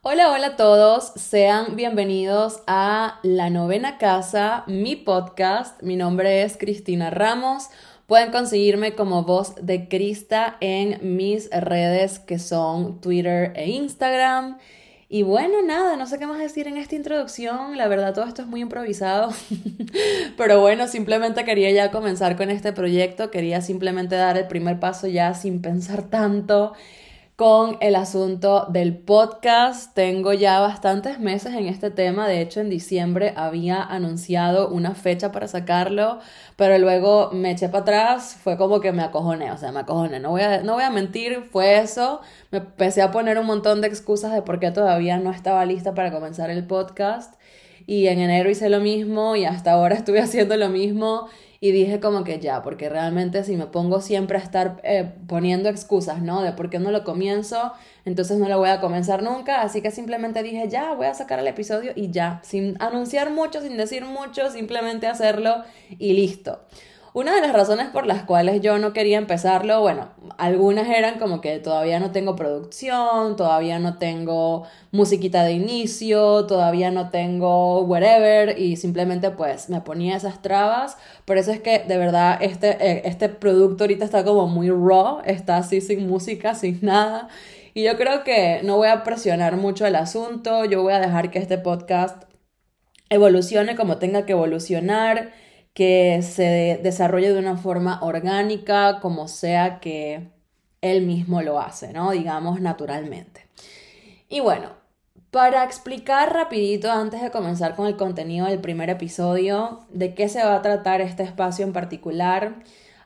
Hola, hola a todos, sean bienvenidos a La Novena Casa, mi podcast. Mi nombre es Cristina Ramos. Pueden conseguirme como voz de Crista en mis redes que son Twitter e Instagram. Y bueno, nada, no sé qué más decir en esta introducción, la verdad todo esto es muy improvisado, pero bueno, simplemente quería ya comenzar con este proyecto, quería simplemente dar el primer paso ya sin pensar tanto con el asunto del podcast. Tengo ya bastantes meses en este tema. De hecho, en diciembre había anunciado una fecha para sacarlo, pero luego me eché para atrás. Fue como que me acojoné, o sea, me acojoné. No voy a, no voy a mentir, fue eso. Me empecé a poner un montón de excusas de por qué todavía no estaba lista para comenzar el podcast. Y en enero hice lo mismo y hasta ahora estuve haciendo lo mismo y dije como que ya, porque realmente si me pongo siempre a estar eh, poniendo excusas, ¿no? De por qué no lo comienzo, entonces no lo voy a comenzar nunca, así que simplemente dije ya, voy a sacar el episodio y ya, sin anunciar mucho, sin decir mucho, simplemente hacerlo y listo. Una de las razones por las cuales yo no quería empezarlo, bueno, algunas eran como que todavía no tengo producción, todavía no tengo musiquita de inicio, todavía no tengo whatever y simplemente pues me ponía esas trabas. Por eso es que de verdad este, eh, este producto ahorita está como muy raw, está así sin música, sin nada. Y yo creo que no voy a presionar mucho el asunto, yo voy a dejar que este podcast evolucione como tenga que evolucionar que se desarrolle de una forma orgánica, como sea que él mismo lo hace, ¿no? Digamos naturalmente. Y bueno, para explicar rapidito antes de comenzar con el contenido del primer episodio, de qué se va a tratar este espacio en particular,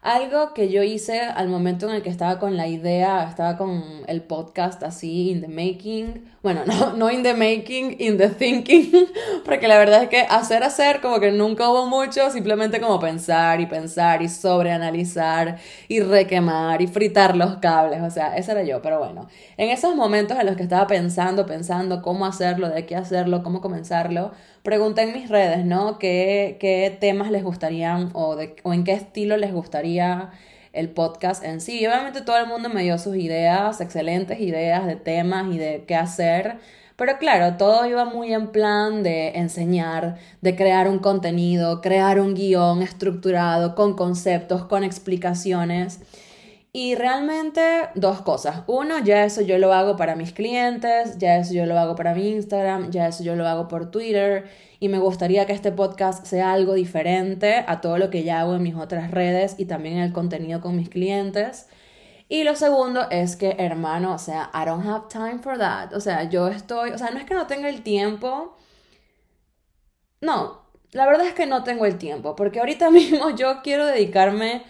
algo que yo hice al momento en el que estaba con la idea, estaba con el podcast así, in the making. Bueno, no, no in the making, in the thinking. Porque la verdad es que hacer, hacer, como que nunca hubo mucho, simplemente como pensar y pensar y sobreanalizar y requemar y fritar los cables. O sea, ese era yo. Pero bueno, en esos momentos en los que estaba pensando, pensando cómo hacerlo, de qué hacerlo, cómo comenzarlo, pregunté en mis redes, ¿no? ¿Qué, qué temas les gustarían o, de, o en qué estilo les gustaría el podcast en sí. Y obviamente todo el mundo me dio sus ideas, excelentes ideas de temas y de qué hacer. Pero claro, todo iba muy en plan de enseñar, de crear un contenido, crear un guion estructurado, con conceptos, con explicaciones. Y realmente dos cosas. Uno, ya eso yo lo hago para mis clientes, ya eso yo lo hago para mi Instagram, ya eso yo lo hago por Twitter y me gustaría que este podcast sea algo diferente a todo lo que ya hago en mis otras redes y también en el contenido con mis clientes. Y lo segundo es que, hermano, o sea, I don't have time for that. O sea, yo estoy, o sea, no es que no tenga el tiempo. No, la verdad es que no tengo el tiempo, porque ahorita mismo yo quiero dedicarme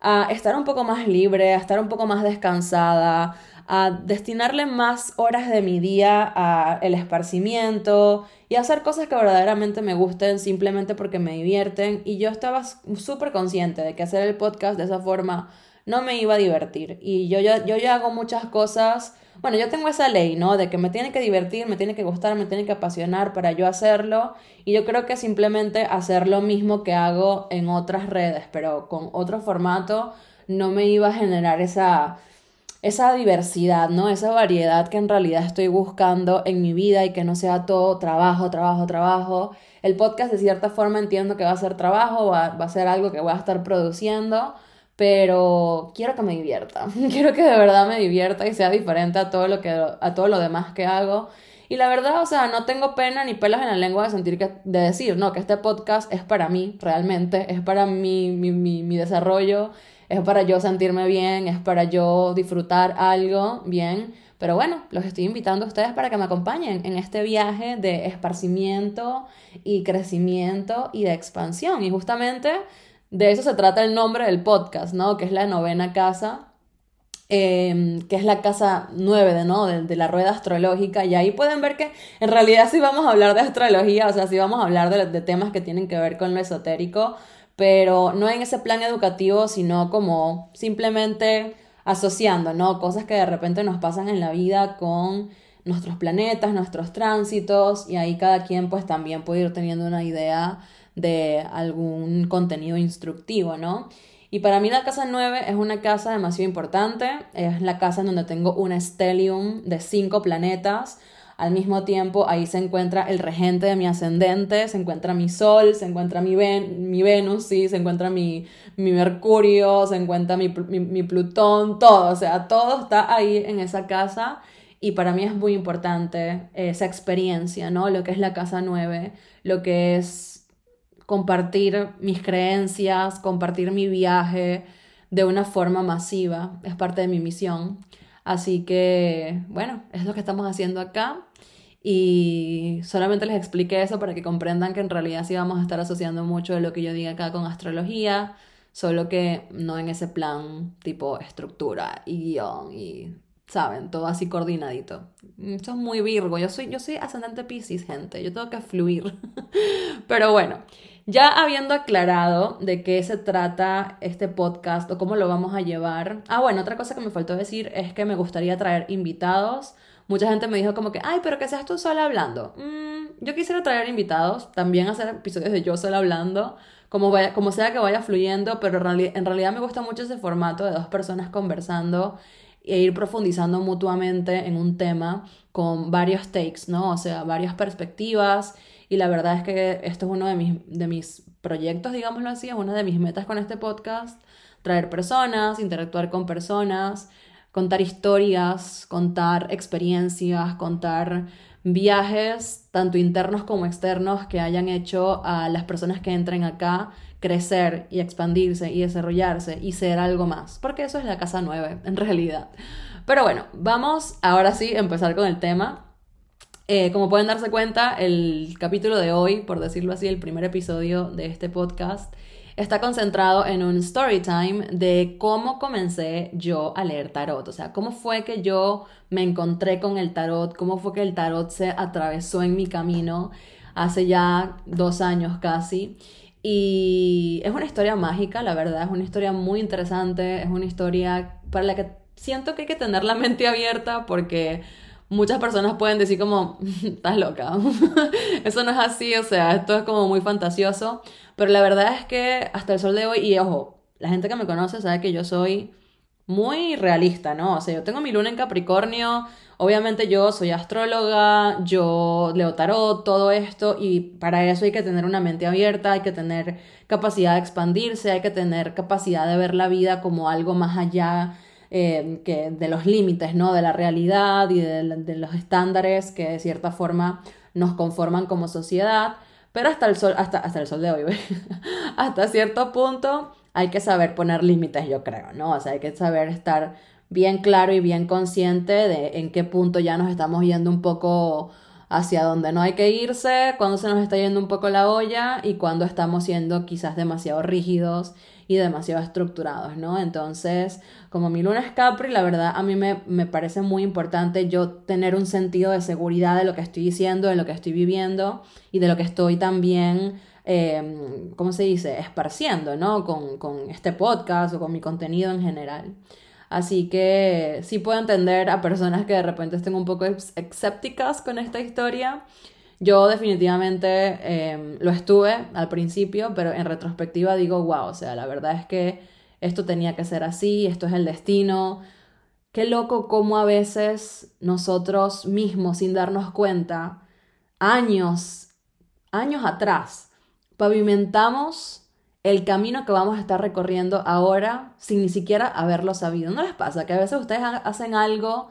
a estar un poco más libre, a estar un poco más descansada, a destinarle más horas de mi día a el esparcimiento y a hacer cosas que verdaderamente me gusten simplemente porque me divierten. Y yo estaba súper consciente de que hacer el podcast de esa forma no me iba a divertir. Y yo, yo, yo ya hago muchas cosas bueno, yo tengo esa ley, ¿no? De que me tiene que divertir, me tiene que gustar, me tiene que apasionar para yo hacerlo. Y yo creo que simplemente hacer lo mismo que hago en otras redes, pero con otro formato, no me iba a generar esa, esa diversidad, ¿no? Esa variedad que en realidad estoy buscando en mi vida y que no sea todo trabajo, trabajo, trabajo. El podcast de cierta forma entiendo que va a ser trabajo, va, va a ser algo que voy a estar produciendo pero quiero que me divierta, quiero que de verdad me divierta y sea diferente a todo lo que a todo lo demás que hago. Y la verdad, o sea, no tengo pena ni pelas en la lengua de sentir que de decir, no, que este podcast es para mí realmente, es para mi, mi, mi, mi desarrollo, es para yo sentirme bien, es para yo disfrutar algo bien. Pero bueno, los estoy invitando a ustedes para que me acompañen en este viaje de esparcimiento y crecimiento y de expansión. Y justamente de eso se trata el nombre del podcast, ¿no? Que es la novena casa, em, que es la casa nueve de, ¿no? De, la rueda astrológica. Y ahí pueden ver que en realidad sí vamos a hablar de astrología, o sea, sí vamos a hablar de, de temas que tienen que ver con lo esotérico, pero no en ese plan educativo, sino como simplemente asociando, ¿no? Cosas que de repente nos pasan en la vida con nuestros planetas, nuestros tránsitos, y ahí cada quien pues también puede ir teniendo una idea de algún contenido instructivo, ¿no? Y para mí la casa 9 es una casa demasiado importante, es la casa en donde tengo un stellium de cinco planetas. Al mismo tiempo, ahí se encuentra el regente de mi ascendente, se encuentra mi Sol, se encuentra mi, mi Venus, sí, se encuentra mi, mi Mercurio, se encuentra mi, mi, Plutón, todo, o sea, todo está ahí en esa casa. Y para mí es muy importante esa experiencia, ¿no? Lo que es la casa 9, lo que es compartir mis creencias, compartir mi viaje de una forma masiva, es parte de mi misión. Así que, bueno, es lo que estamos haciendo acá. Y solamente les expliqué eso para que comprendan que en realidad sí vamos a estar asociando mucho de lo que yo diga acá con astrología, solo que no en ese plan tipo estructura y guion y, ¿saben? Todo así coordinadito. Eso es muy Virgo. Yo soy, yo soy ascendente Pisces, gente. Yo tengo que fluir. Pero bueno, ya habiendo aclarado de qué se trata este podcast o cómo lo vamos a llevar. Ah, bueno, otra cosa que me faltó decir es que me gustaría traer invitados. Mucha gente me dijo como que, ay, pero que seas tú sola hablando. Mm, yo quisiera traer invitados, también hacer episodios de yo sola hablando, como, vaya, como sea que vaya fluyendo, pero en realidad me gusta mucho ese formato de dos personas conversando e ir profundizando mutuamente en un tema con varios takes, ¿no? O sea, varias perspectivas y la verdad es que esto es uno de mis, de mis proyectos, digámoslo así, es una de mis metas con este podcast, traer personas, interactuar con personas, contar historias, contar experiencias, contar viajes, tanto internos como externos, que hayan hecho a las personas que entren acá crecer y expandirse y desarrollarse y ser algo más, porque eso es la casa nueve, en realidad. Pero bueno, vamos ahora sí a empezar con el tema. Eh, como pueden darse cuenta, el capítulo de hoy, por decirlo así, el primer episodio de este podcast, está concentrado en un story time de cómo comencé yo a leer tarot. O sea, cómo fue que yo me encontré con el tarot, cómo fue que el tarot se atravesó en mi camino hace ya dos años casi. Y es una historia mágica, la verdad, es una historia muy interesante, es una historia para la que siento que hay que tener la mente abierta porque muchas personas pueden decir como, estás loca. Eso no es así, o sea, esto es como muy fantasioso. Pero la verdad es que hasta el sol de hoy, y ojo, la gente que me conoce sabe que yo soy muy realista, ¿no? O sea, yo tengo mi luna en Capricornio, obviamente yo soy astróloga, yo leo tarot, todo esto, y para eso hay que tener una mente abierta, hay que tener capacidad de expandirse, hay que tener capacidad de ver la vida como algo más allá eh, que de los límites, ¿no? De la realidad y de, los estándares que de cierta forma nos conforman como sociedad. Pero hasta el sol, hasta, hasta el sol de hoy, hasta cierto punto hay que saber poner límites, yo creo, ¿no? O sea, hay que saber estar bien claro y bien consciente de en qué punto ya nos estamos yendo un poco hacia donde no hay que irse, cuando se nos está yendo un poco la olla y cuando estamos siendo quizás demasiado rígidos y demasiado estructurados, ¿no? Entonces, como mi luna es Capri, la verdad a mí me, parece muy importante yo tener un sentido de seguridad de lo que estoy diciendo, de lo que estoy viviendo y de lo que estoy también, em, ¿cómo se dice?, esparciendo, ¿no? Con, con este podcast o con mi contenido en general. Así que sí puedo entender a personas que de repente estén un poco escépticas con esta historia. Yo definitivamente em, lo estuve al principio, pero en retrospectiva digo, wow, o sea, la verdad es que esto tenía que ser así, esto es el destino. Qué loco cómo a veces nosotros mismos, sin darnos cuenta, años, años atrás, pavimentamos el camino que vamos a estar recorriendo ahora sin ni siquiera haberlo sabido. ¿No les pasa que a veces ustedes hacen algo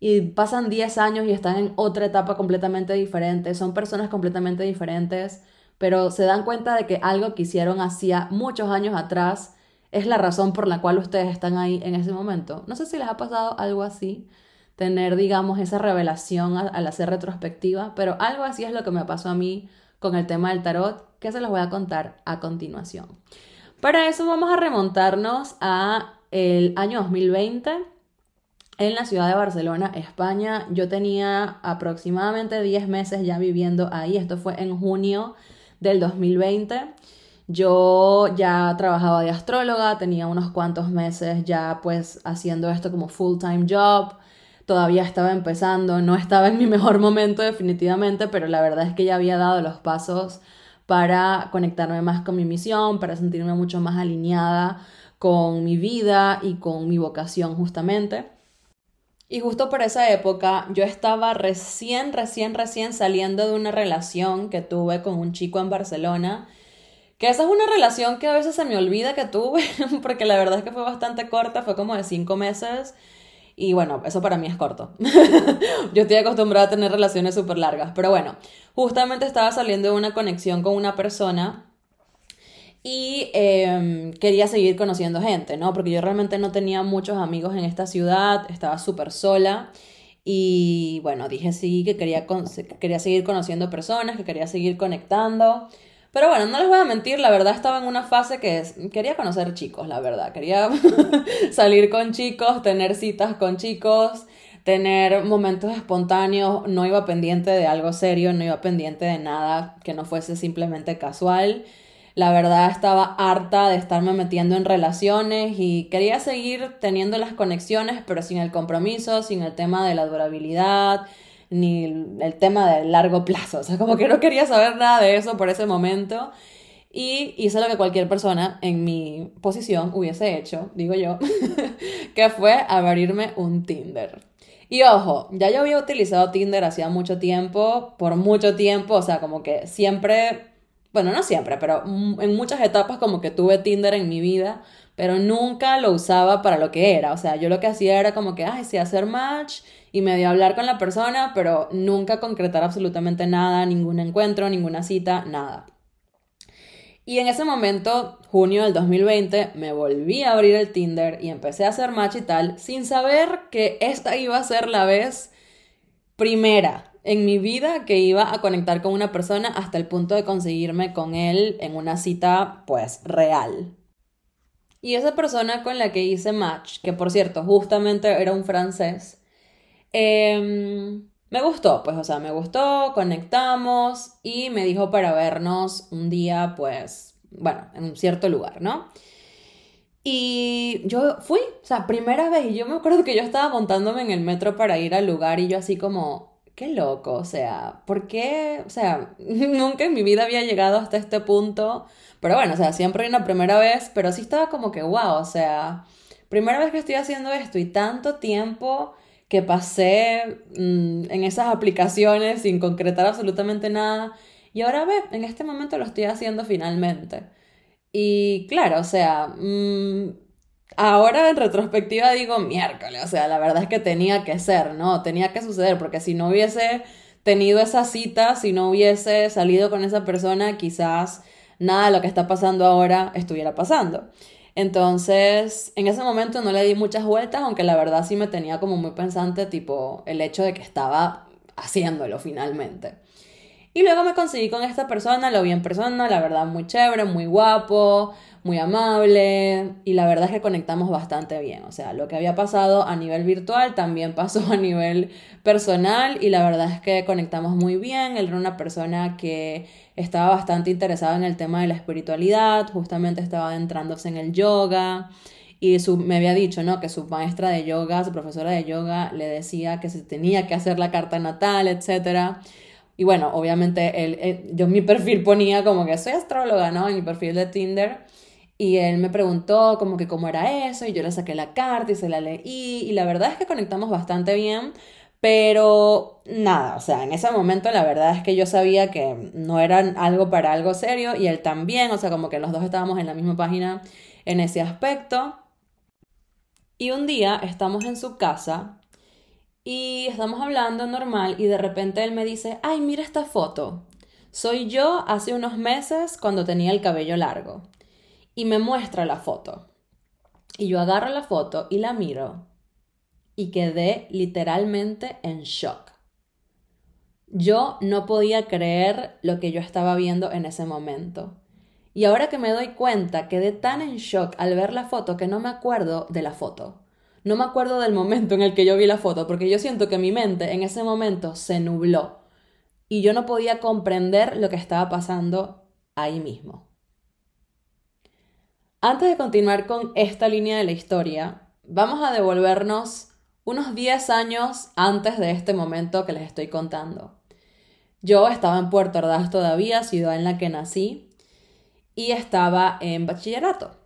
y pasan 10 años y están en otra etapa completamente diferente, son personas completamente diferentes, pero se dan cuenta de que algo que hicieron hacía muchos años atrás es la razón por la cual ustedes están ahí en ese momento. No sé si les ha pasado algo así, tener, digamos, esa revelación al hacer retrospectiva, pero algo así es lo que me pasó a mí con el tema del tarot, que se los voy a contar a continuación. Para eso vamos a remontarnos a el año 2020 en la ciudad de Barcelona, España. Yo tenía aproximadamente 10 meses ya viviendo ahí. Esto fue en junio del 2020. Yo ya trabajaba de astróloga, tenía unos cuantos meses ya pues haciendo esto como full time job. Todavía estaba empezando, no estaba en mi mejor momento definitivamente, pero la verdad es que ya había dado los pasos para conectarme más con mi misión, para sentirme mucho más alineada con mi vida y con mi vocación justamente. Y justo por esa época yo estaba recién, recién, recién saliendo de una relación que tuve con un chico en Barcelona. Que esa es una relación que a veces se me olvida que tuve, porque la verdad es que fue bastante corta, fue como de cinco meses. Y bueno, eso para mí es corto. yo estoy acostumbrada a tener relaciones súper largas. Pero bueno, justamente estaba saliendo de una conexión con una persona y em, quería seguir conociendo gente, ¿no? Porque yo realmente no tenía muchos amigos en esta ciudad, estaba súper sola. Y bueno, dije sí, que quería, quería seguir conociendo personas, que quería seguir conectando. Pero bueno, no les voy a mentir, la verdad estaba en una fase que quería conocer chicos, la verdad. Quería salir con chicos, tener citas con chicos, tener momentos espontáneos. No iba pendiente de algo serio, no iba pendiente de nada que no fuese simplemente casual. La verdad estaba harta de estarme metiendo en relaciones y quería seguir teniendo las conexiones, pero sin el compromiso, sin el tema de la durabilidad, ni el tema del largo plazo. O sea, como que no quería saber nada de eso por ese momento. Y hice lo que cualquier persona en mi posición hubiese hecho, digo yo, que fue abrirme un Tinder. Y ojo, ya yo había utilizado Tinder hacía mucho tiempo, por mucho tiempo, o sea, como que siempre bueno, no siempre, pero en muchas etapas como que tuve Tinder en mi vida, pero nunca lo usaba para lo que era. O sea, yo lo que hacía era como que, ay, sí, hacer match y medio hablar con la persona, pero nunca concretar absolutamente nada, ningún encuentro, ninguna cita, nada. Y en ese momento, junio del 2020, me volví a abrir el Tinder y empecé a hacer match y tal, sin saber que esta iba a ser la vez primera en mi vida que iba a conectar con una persona hasta el punto de conseguirme con él en una cita pues real. Y esa persona con la que hice match, que por cierto justamente era un francés, em, me gustó, pues o sea, me gustó, conectamos y me dijo para vernos un día pues, bueno, en un cierto lugar, ¿no? Y yo fui, o sea, primera vez, y yo me acuerdo que yo estaba montándome en el metro para ir al lugar y yo así como, qué loco, o sea, ¿por qué? O sea, nunca en mi vida había llegado hasta este punto, pero bueno, o sea, siempre hay una primera vez, pero sí estaba como que, wow, o sea, primera vez que estoy haciendo esto y tanto tiempo que pasé mm, en esas aplicaciones sin concretar absolutamente nada, y ahora ve, en este momento lo estoy haciendo finalmente. Y claro, o sea, mm, ahora en retrospectiva digo miércoles, o sea, la verdad es que tenía que ser, ¿no? Tenía que suceder, porque si no hubiese tenido esa cita, si no hubiese salido con esa persona, quizás nada de lo que está pasando ahora estuviera pasando. Entonces, en ese momento no le di muchas vueltas, aunque la verdad sí me tenía como muy pensante, tipo, el hecho de que estaba haciéndolo finalmente. Y luego me conseguí con esta persona, lo vi en persona, la verdad muy chévere, muy guapo, muy amable y la verdad es que conectamos bastante bien. O sea, lo que había pasado a nivel virtual también pasó a nivel personal y la verdad es que conectamos muy bien. Él era una persona que estaba bastante interesada en el tema de la espiritualidad, justamente estaba adentrándose en el yoga. Y su, me había dicho, ¿no? Que su maestra de yoga, su profesora de yoga, le decía que se tenía que hacer la carta natal, etcétera. Y bueno, obviamente él, yo mi perfil ponía como que soy astróloga, ¿no? En mi perfil de Tinder. Y él me preguntó como que cómo era eso y yo le saqué la carta y se la leí y la verdad es que conectamos bastante bien, pero nada, o sea, en ese momento la verdad es que yo sabía que no era algo para algo serio y él también, o sea, como que los dos estábamos en la misma página en ese aspecto. Y un día estamos en su casa y estamos hablando normal y de repente él me dice, ay, mira esta foto. Soy yo hace unos meses cuando tenía el cabello largo. Y me muestra la foto. Y yo agarro la foto y la miro y quedé literalmente en shock. Yo no podía creer lo que yo estaba viendo en ese momento. Y ahora que me doy cuenta, quedé tan en shock al ver la foto que no me acuerdo de la foto no me acuerdo del momento en el que yo vi la foto, porque yo siento que mi mente en ese momento se nubló y yo no podía comprender lo que estaba pasando ahí mismo. Antes de continuar con esta línea de la historia, vamos a devolvernos unos 10 años antes de este momento que les estoy contando. Yo estaba en Puerto Ordaz todavía, ciudad en la que nací, y estaba en bachillerato.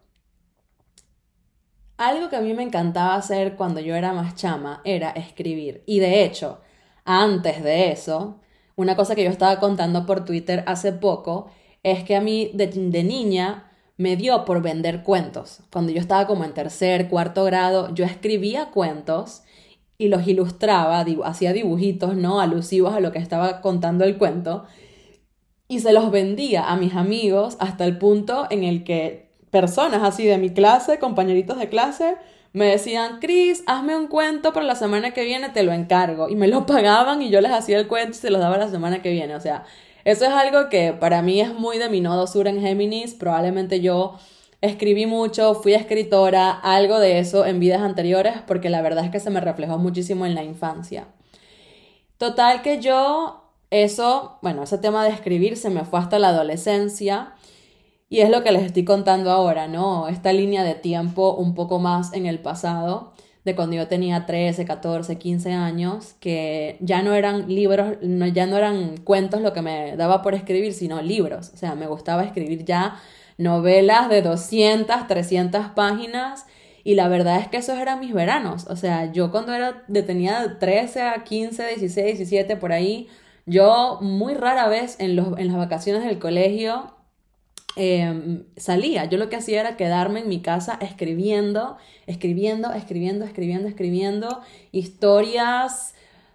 Algo que a mí me encantaba hacer cuando yo era más chama era escribir. Y de hecho, antes de eso, una cosa que yo estaba contando por Twitter hace poco es que a mí de, niña me dio por vender cuentos. Cuando yo estaba como en tercer, cuarto grado, yo escribía cuentos y los ilustraba, hacía dibujitos, ¿no? Alusivos a lo que estaba contando el cuento. Y se los vendía a mis amigos hasta el punto en el que personas así de mi clase, compañeritos de clase, me decían, Chris, hazme un cuento para la semana que viene, te lo encargo. Y me lo pagaban y yo les hacía el cuento y se los daba la semana que viene. O sea, eso es algo que para mí es muy de mi nodo sur en Géminis. Probablemente yo escribí mucho, fui escritora, algo de eso en vidas anteriores, porque la verdad es que se me reflejó muchísimo en la infancia. Total que yo, eso, bueno, ese tema de escribir se me fue hasta la adolescencia. Y es lo que les estoy contando ahora, ¿no? Esta línea de tiempo un poco más en el pasado, de cuando yo tenía 13, 14, 15 años, que ya no eran libros, ya no eran cuentos lo que me daba por escribir, sino libros. O sea, me gustaba escribir ya novelas de 200, 300 páginas. Y la verdad es que esos eran mis veranos. O sea, yo cuando era, tenía 13 a 15, 16, 17, por ahí, yo muy rara vez en, los, en las vacaciones del colegio em, salía. Yo lo que hacía era quedarme en mi casa escribiendo, escribiendo, escribiendo, escribiendo, escribiendo historias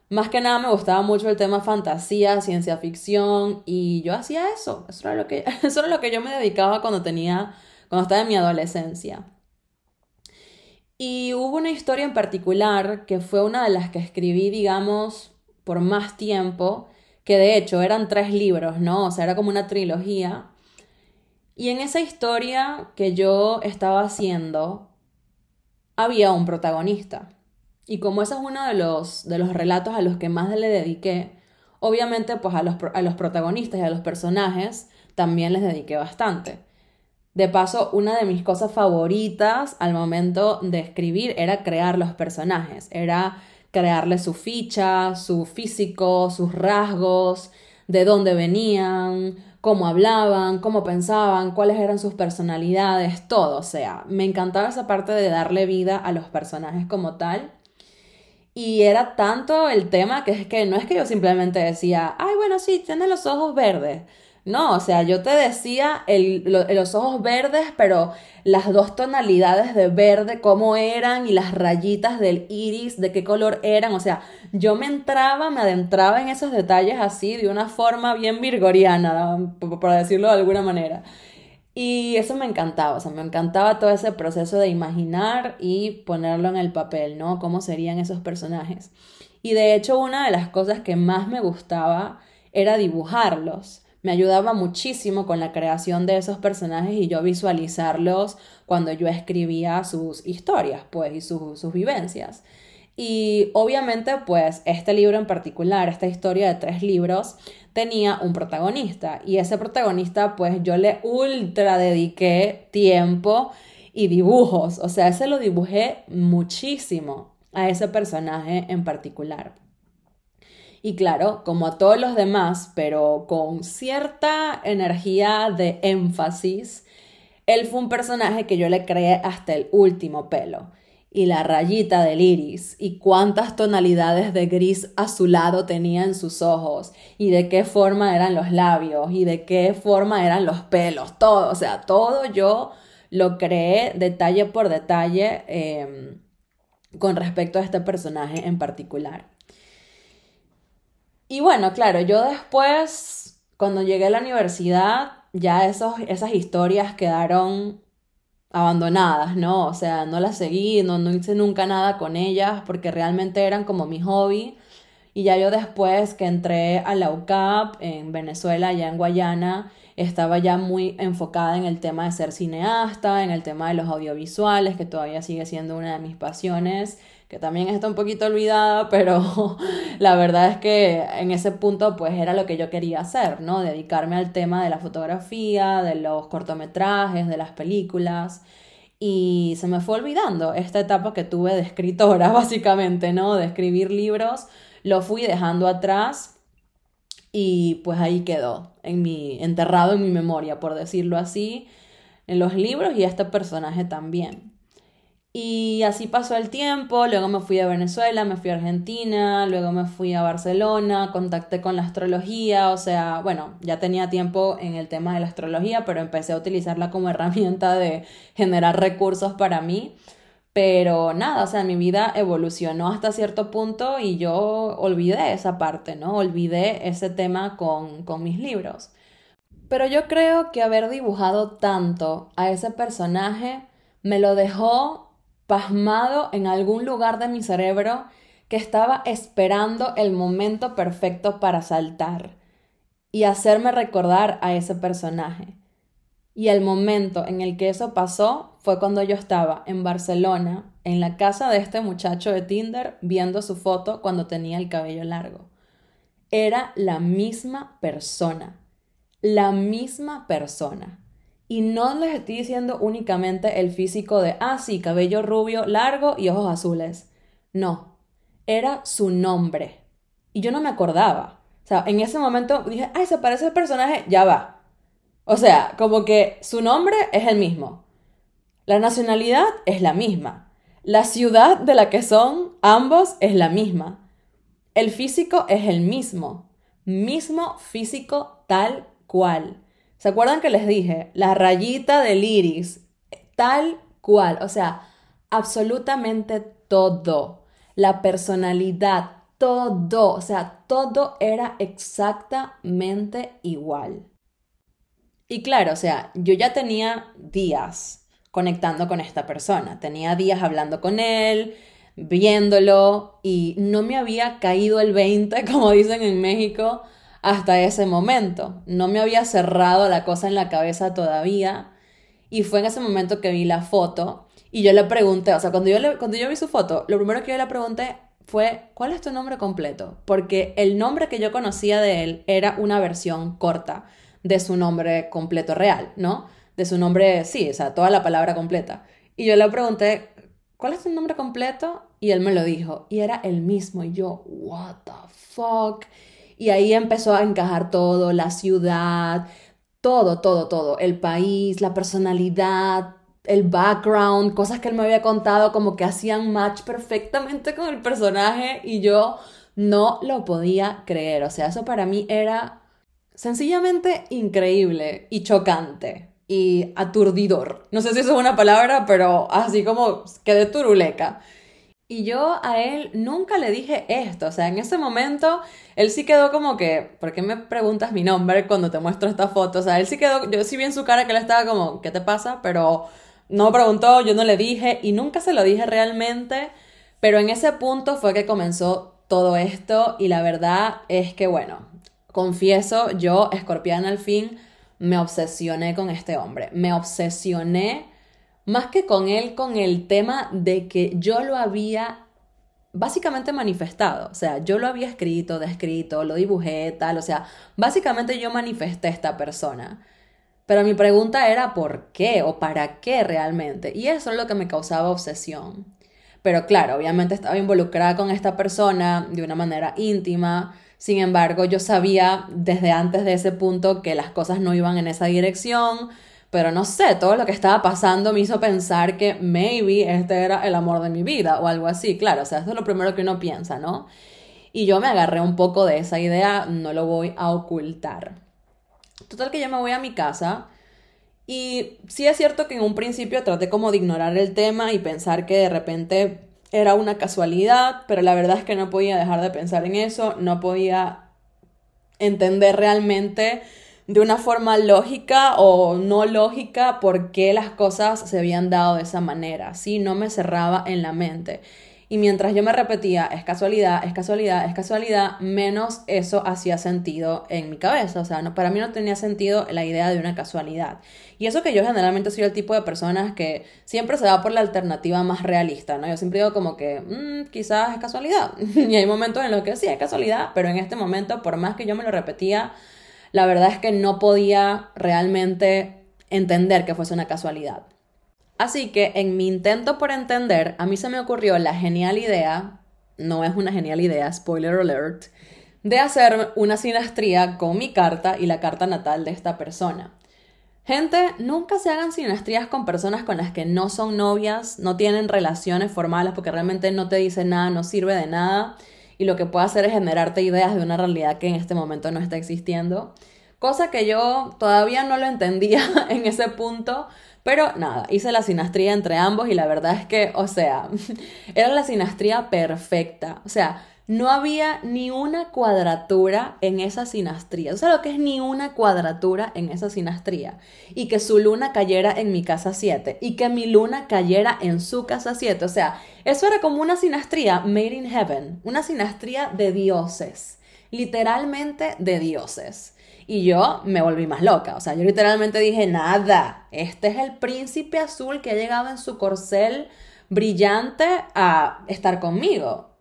más que nada me gustaba mucho el tema fantasía, ciencia ficción y yo hacía eso. Eso era lo que, eso lo que yo me dedicaba cuando tenía, cuando estaba en mi adolescencia. Y hubo una historia en particular que fue una de las que escribí, digamos, por más tiempo, que de hecho eran tres libros, ¿no? O sea, era como una trilogía. Y en esa historia que yo estaba haciendo, había un protagonista. Y como ese es uno de los, de los relatos a los que más le dediqué, obviamente pues a los, a los protagonistas y a los personajes también les dediqué bastante. De paso, una de mis cosas favoritas al momento de escribir era crear los personajes, era crearles su ficha, su físico, sus rasgos, de dónde venían, cómo hablaban, cómo pensaban, cuáles eran sus personalidades, todo. O sea, me encantaba esa parte de darle vida a los personajes como tal. Y era tanto el tema que es que no es que yo simplemente decía, ay, bueno, sí, tiene los ojos verdes. No, o sea, yo te decía el, los ojos verdes, pero las dos tonalidades de verde, cómo eran y las rayitas del iris, de qué color eran. O sea, yo me entraba, me adentraba en esos detalles así, de una forma bien virgoriana, por decirlo de alguna manera. Y eso me encantaba, o sea, me encantaba todo ese proceso de imaginar y ponerlo en el papel, ¿no? Cómo serían esos personajes. Y de hecho, una de las cosas que más me gustaba era dibujarlos. Me ayudaba muchísimo con la creación de esos personajes y yo visualizarlos cuando yo escribía sus historias, pues, y sus vivencias. Y obviamente, pues, este libro en particular, esta historia de tres libros, tenía un protagonista. Y ese protagonista, pues, yo le ultra dediqué tiempo y dibujos. O sea, ese lo dibujé muchísimo a ese personaje en particular. Y claro, como a todos los demás, pero con cierta energía de énfasis, él fue un personaje que yo le creé hasta el último pelo y la rayita del iris y cuántas tonalidades de gris azulado tenía en sus ojos y de qué forma eran los labios y de qué forma eran los pelos, todo, o sea, todo yo lo creé detalle por detalle em, con respecto a este personaje en particular. Y bueno, claro, yo después, cuando llegué a la universidad, ya esos, esas historias quedaron abandonadas, ¿no? O sea, no las seguí, no, no hice nunca nada con ellas porque realmente eran como mi hobby. Y ya yo después que entré a la UCAP en Venezuela, ya en Guayana, estaba ya muy enfocada en el tema de ser cineasta, en el tema de los audiovisuales, que todavía sigue siendo una de mis pasiones que también está un poquito olvidada, pero la verdad es que en ese punto pues era lo que yo quería hacer, ¿no? Dedicarme al tema de la fotografía, de los cortometrajes, de las películas. Y se me fue olvidando esta etapa que tuve de escritora, básicamente, ¿no? De escribir libros, lo fui dejando atrás y pues ahí quedó, en mi, enterrado en mi memoria, por decirlo así, en los libros y este personaje también. Y así pasó el tiempo, luego me fui a Venezuela, me fui a Argentina, luego me fui a Barcelona, contacté con la astrología, o sea, bueno, ya tenía tiempo en el tema de la astrología, pero empecé a utilizarla como herramienta de generar recursos para mí. Pero nada, o sea, mi vida evolucionó hasta cierto punto y yo olvidé esa parte, ¿no? Olvidé ese tema con, con mis libros. Pero yo creo que haber dibujado tanto a ese personaje me lo dejó pasmado en algún lugar de mi cerebro que estaba esperando el momento perfecto para saltar y hacerme recordar a ese personaje. Y el momento en el que eso pasó fue cuando yo estaba en Barcelona, en la casa de este muchacho de Tinder, viendo su foto cuando tenía el cabello largo. Era la misma persona, la misma persona. Y no les estoy diciendo únicamente el físico de, ah, sí, cabello rubio, largo y ojos azules. No, era su nombre. Y yo no me acordaba. O sea, en ese momento dije, ay, se parece al personaje, ya va. O sea, como que su nombre es el mismo. La nacionalidad es la misma. La ciudad de la que son ambos es la misma. El físico es el mismo. Mismo físico tal cual. ¿Se acuerdan que les dije? La rayita del iris, tal cual, o sea, absolutamente todo. La personalidad, todo, o sea, todo era exactamente igual. Y claro, o sea, yo ya tenía días conectando con esta persona, tenía días hablando con él, viéndolo y no me había caído el 20, como dicen en México, hasta ese momento. No me había cerrado la cosa en la cabeza todavía. Y fue en ese momento que vi la foto y yo le pregunté, o sea, cuando yo, cuando yo vi su foto, lo primero que yo le pregunté fue, ¿cuál es tu nombre completo? Porque el nombre que yo conocía de él era una versión corta de su nombre completo real, ¿no? De su nombre, sí, o sea, toda la palabra completa. Y yo le pregunté, ¿cuál es tu nombre completo? Y él me lo dijo, y era el mismo. Y yo, ¿what the fuck? Y ahí empezó a encajar todo, la ciudad, todo, todo, todo, el país, la personalidad, el background, cosas que él me había contado como que hacían match perfectamente con el personaje y yo no lo podía creer. O sea, eso para mí era sencillamente increíble y chocante y aturdidor. No sé si eso es una palabra, pero así como quedé turuleca. Y yo a él nunca le dije esto, o sea, en ese momento él sí quedó como que, ¿por qué me preguntas mi nombre cuando te muestro esta foto? O sea, él sí quedó, yo sí vi en su cara que él estaba como, ¿qué te pasa? Pero no preguntó, yo no le dije y nunca se lo dije realmente, pero en ese punto fue que comenzó todo esto y la verdad es que, bueno, confieso, yo, escorpiana al fin, me obsesioné con este hombre, me obsesioné más que con él, con el tema de que yo lo había básicamente manifestado, o sea, yo lo había escrito, descrito, lo dibujé, tal, o sea, básicamente yo manifesté esta persona. Pero mi pregunta era ¿por qué o para qué realmente? Y eso es lo que me causaba obsesión. Pero claro, obviamente estaba involucrada con esta persona de una manera íntima. Sin embargo, yo sabía desde antes de ese punto que las cosas no iban en esa dirección, pero no sé, todo lo que estaba pasando me hizo pensar que maybe este era el amor de mi vida o algo así, claro, o sea, eso es lo primero que uno piensa, ¿no? Y yo me agarré un poco de esa idea, no lo voy a ocultar. Total que yo me voy a mi casa y sí es cierto que en un principio traté como de ignorar el tema y pensar que de repente era una casualidad, pero la verdad es que no podía dejar de pensar en eso, no podía entender realmente de una forma lógica o no lógica por qué las cosas se habían dado de esa manera, ¿sí? No me cerraba en la mente. Y mientras yo me repetía, es casualidad, es casualidad, es casualidad, menos eso hacía sentido en mi cabeza. O sea, no, para mí no tenía sentido la idea de una casualidad. Y eso que yo generalmente soy el tipo de personas que siempre se va por la alternativa más realista, ¿no? Yo siempre digo como que, mm, quizás es casualidad. y hay momentos en los que sí, es casualidad, pero en este momento, por más que yo me lo repetía, la verdad es que no podía realmente entender que fuese una casualidad. Así que en mi intento por entender, a mí se me ocurrió la genial idea, no es una genial idea, spoiler alert, de hacer una sinastría con mi carta y la carta natal de esta persona. Gente, nunca se hagan sinastrías con personas con las que no son novias, no tienen relaciones formales porque realmente no te dicen nada, no sirve de nada y lo que puede hacer es generarte ideas de una realidad que en este momento no está existiendo. Cosa que yo todavía no lo entendía en ese punto, pero nada, hice la sinastría entre ambos y la verdad es que, o sea, era la sinastría perfecta. O sea, no había ni una cuadratura en esa sinastría. O sea, lo que es ni una cuadratura en esa sinastría. Y que su luna cayera en mi casa 7. Y que mi luna cayera en su casa 7. O sea, eso era como una sinastría made in heaven. Una sinastría de dioses. Literalmente de dioses. Y yo me volví más loca. O sea, yo literalmente dije, nada, este es el príncipe azul que ha llegado en su corcel brillante a estar conmigo.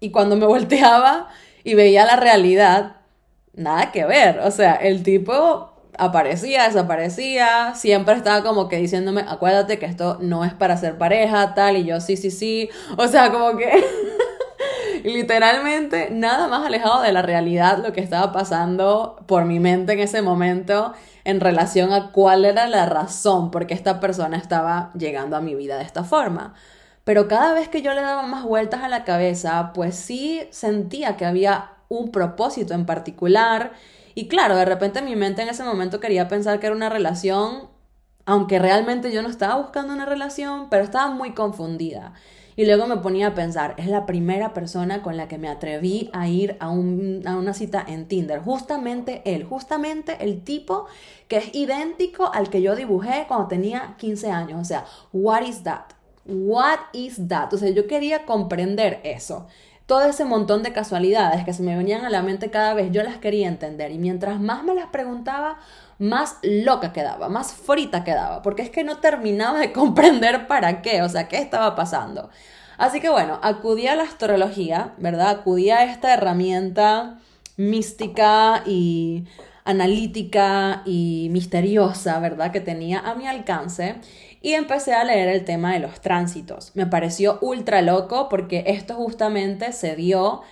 Y cuando me volteaba y veía la realidad, nada que ver. O sea, el tipo aparecía, desaparecía, siempre estaba como que diciéndome, acuérdate que esto no es para ser pareja, tal, y yo sí, sí, sí. O sea, como que literalmente nada más alejado de la realidad lo que estaba pasando por mi mente en ese momento en relación a cuál era la razón por qué esta persona estaba llegando a mi vida de esta forma. Pero cada vez que yo le daba más vueltas a la cabeza, pues sí sentía que había un propósito en particular. Y claro, de repente mi mente en ese momento quería pensar que era una relación, aunque realmente yo no estaba buscando una relación, pero estaba muy confundida. Y luego me ponía a pensar, es la primera persona con la que me atreví a ir a, a, una cita en Tinder. Justamente él, justamente el tipo que es idéntico al que yo dibujé cuando tenía 15 años. O sea, what is that? What is that? O sea, yo quería comprender eso. Todo ese montón de casualidades que se me venían a la mente cada vez, yo las quería entender. Y mientras más me las preguntaba, más loca quedaba, más frita quedaba, porque es que no terminaba de comprender para qué, o sea, qué estaba pasando. Así que bueno, acudí a la astrología, ¿verdad? Acudí a esta herramienta mística y analítica y misteriosa, ¿verdad? Que tenía a mi alcance y empecé a leer el tema de los tránsitos. Me pareció ultra loco porque esto justamente se dio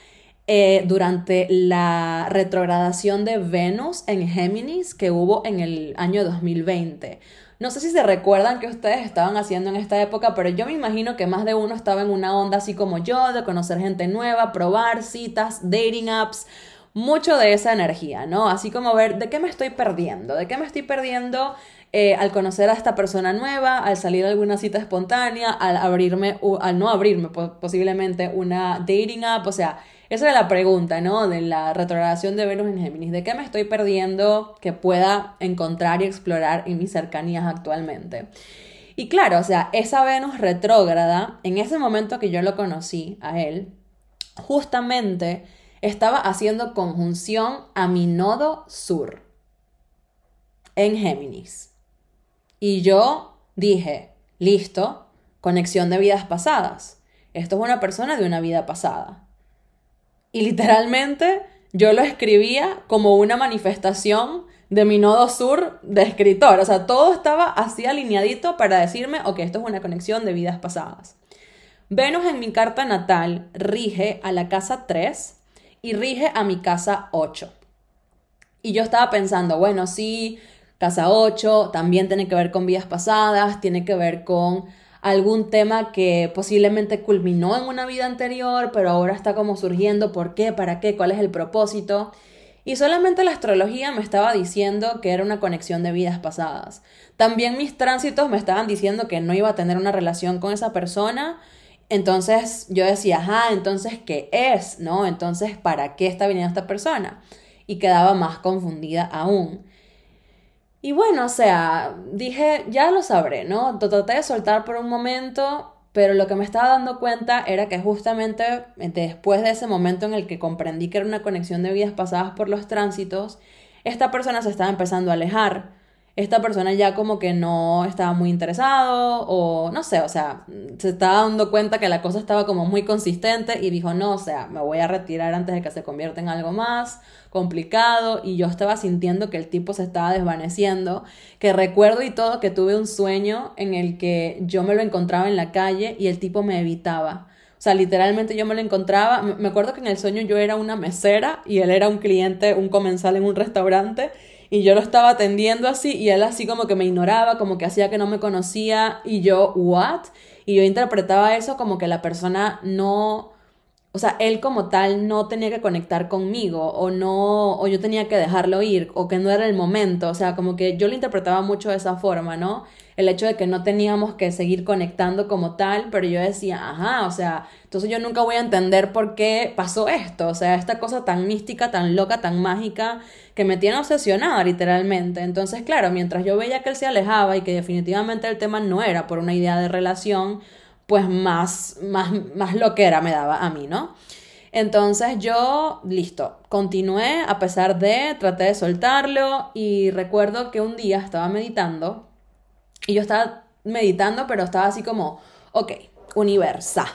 eh, durante la retrogradación de Venus en Géminis que hubo en el año 2020. No sé si se recuerdan que ustedes estaban haciendo en esta época, pero yo me imagino que más de uno estaba en una onda así como yo, de conocer gente nueva, probar citas, dating apps, mucho de esa energía, ¿no? Así como ver de qué me estoy perdiendo, de qué me estoy perdiendo eh, al conocer a esta persona nueva, al salir a alguna cita espontánea, al abrirme, al no abrirme posiblemente una dating app, o sea, esa era la pregunta, ¿no? De la retrogradación de Venus en Géminis, ¿de qué me estoy perdiendo que pueda encontrar y explorar en mis cercanías actualmente? Y claro, o sea, esa Venus retrógrada, en ese momento que yo lo conocí a él, justamente estaba haciendo conjunción a mi nodo sur en Géminis. Y yo dije, listo, conexión de vidas pasadas. Esto es una persona de una vida pasada. Y literalmente yo lo escribía como una manifestación de mi nodo sur de escritor. O sea, todo estaba así alineadito para decirme, ok, esto es una conexión de vidas pasadas. Venus en mi carta natal rige a la casa 3 y rige a mi casa 8. Y yo estaba pensando, bueno, sí, Casa 8 también tiene que ver con vidas pasadas, tiene que ver con algún tema que posiblemente culminó en una vida anterior, pero ahora está como surgiendo, ¿por qué? ¿Para qué? ¿Cuál es el propósito? Y solamente la astrología me estaba diciendo que era una conexión de vidas pasadas. También mis tránsitos me estaban diciendo que no iba a tener una relación con esa persona. Entonces yo decía, ajá, entonces, ¿qué es? ¿No? Entonces, ¿para qué está viniendo esta persona? Y quedaba más confundida aún. Y bueno, o sea, dije, ya lo sabré, ¿no? Traté de soltar por un momento, pero lo que me estaba dando cuenta era que justamente después de ese momento en el que comprendí que era una conexión de vidas pasadas por los tránsitos, esta persona se estaba empezando a alejar esta persona ya como que no estaba muy interesado o no sé, o sea, se estaba dando cuenta que la cosa estaba como muy consistente y dijo, no, o sea, me voy a retirar antes de que se convierta en algo más complicado y yo estaba sintiendo que el tipo se estaba desvaneciendo, que recuerdo y todo que tuve un sueño en el que yo me lo encontraba en la calle y el tipo me evitaba. O sea, literalmente yo me lo encontraba, me acuerdo que en el sueño yo era una mesera y él era un cliente, un comensal en un restaurante y yo lo estaba atendiendo así y él así como que me ignoraba, como que hacía que no me conocía y yo, ¿what? Y yo interpretaba eso como que la persona no, o sea, él como tal no tenía que conectar conmigo o no, o yo tenía que dejarlo ir o que no era el momento, o sea, como que yo lo interpretaba mucho de esa forma, ¿no? El hecho de que no teníamos que seguir conectando como tal, pero yo decía, ajá, o sea, entonces yo nunca voy a entender por qué pasó esto, o sea, esta cosa tan mística, tan loca, tan mágica, que me tiene obsesionada literalmente. Entonces, claro, mientras yo veía que él se alejaba y que definitivamente el tema no era por una idea de relación, pues más, más, más loquera me daba a mí, ¿no? Entonces yo, listo, continué a pesar de, traté de soltarlo y recuerdo que un día estaba meditando y yo estaba meditando, pero estaba así como, ok, universa,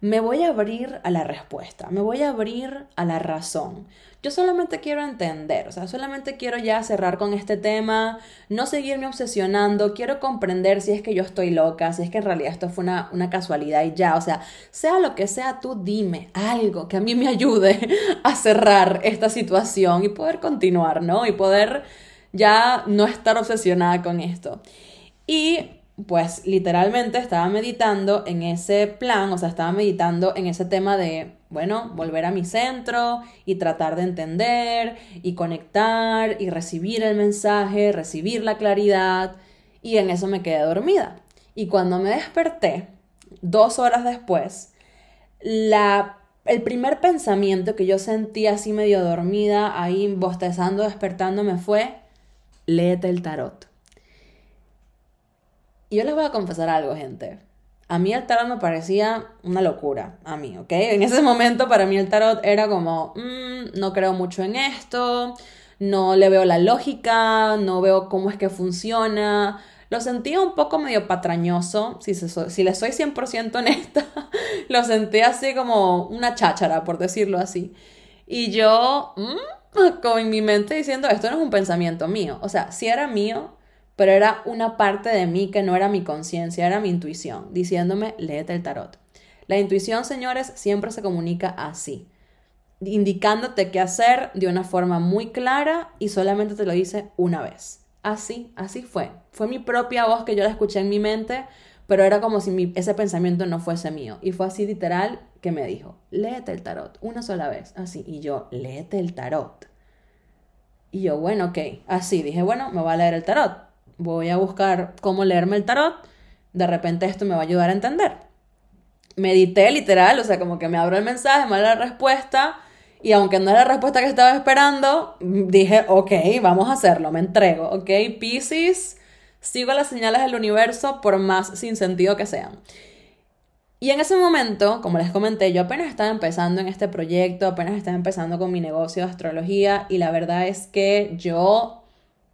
me voy a abrir a la respuesta, me voy a abrir a la razón. Yo solamente quiero entender, o sea, solamente quiero ya cerrar con este tema, no seguirme obsesionando, quiero comprender si es que yo estoy loca, si es que en realidad esto fue una, una casualidad y ya, o sea, sea lo que sea, tú dime algo que a mí me ayude a cerrar esta situación y poder continuar, ¿no? Y poder ya no estar obsesionada con esto. Y pues literalmente estaba meditando en ese plan, o sea, estaba meditando en ese tema de, bueno, volver a mi centro y tratar de entender y conectar y recibir el mensaje, recibir la claridad y en eso me quedé dormida. Y cuando me desperté, dos horas después, la, el primer pensamiento que yo sentí así medio dormida, ahí bostezando, despertándome fue, léete el tarot. Y yo les voy a confesar algo, gente. A mí el tarot me parecía una locura, a mí, ¿ok? En ese momento para mí el tarot era como, mm, no creo mucho en esto, no le veo la lógica, no veo cómo es que funciona. Lo sentía un poco medio patrañoso, si, si le soy 100% honesta, lo sentía así como una cháchara, por decirlo así. Y yo, mm, en mi mente diciendo, esto no es un pensamiento mío. O sea, si era mío, pero era una parte de mí que no era mi conciencia, era mi intuición, diciéndome, léete el tarot. La intuición, señores, siempre se comunica así, indicándote qué hacer de una forma muy clara y solamente te lo dice una vez. Así, así fue. Fue mi propia voz que yo la escuché en mi mente, pero era como si ese pensamiento no fuese mío. Y fue así literal que me dijo, léete el tarot, una sola vez, así. Y yo, léete el tarot. Y yo, bueno, ok, así. Dije, bueno, me voy a leer el tarot voy a buscar cómo leerme el tarot, de repente esto me va a ayudar a entender. Medité literal, o sea, como que me abro el mensaje, me da la respuesta, y aunque no era la respuesta que estaba esperando, dije, ok, vamos a hacerlo, me entrego, ok, Pisces, sigo las señales del universo por más sin sentido que sean. Y en ese momento, como les comenté, yo apenas estaba empezando en este proyecto, apenas estaba empezando con mi negocio de astrología y la verdad es que yo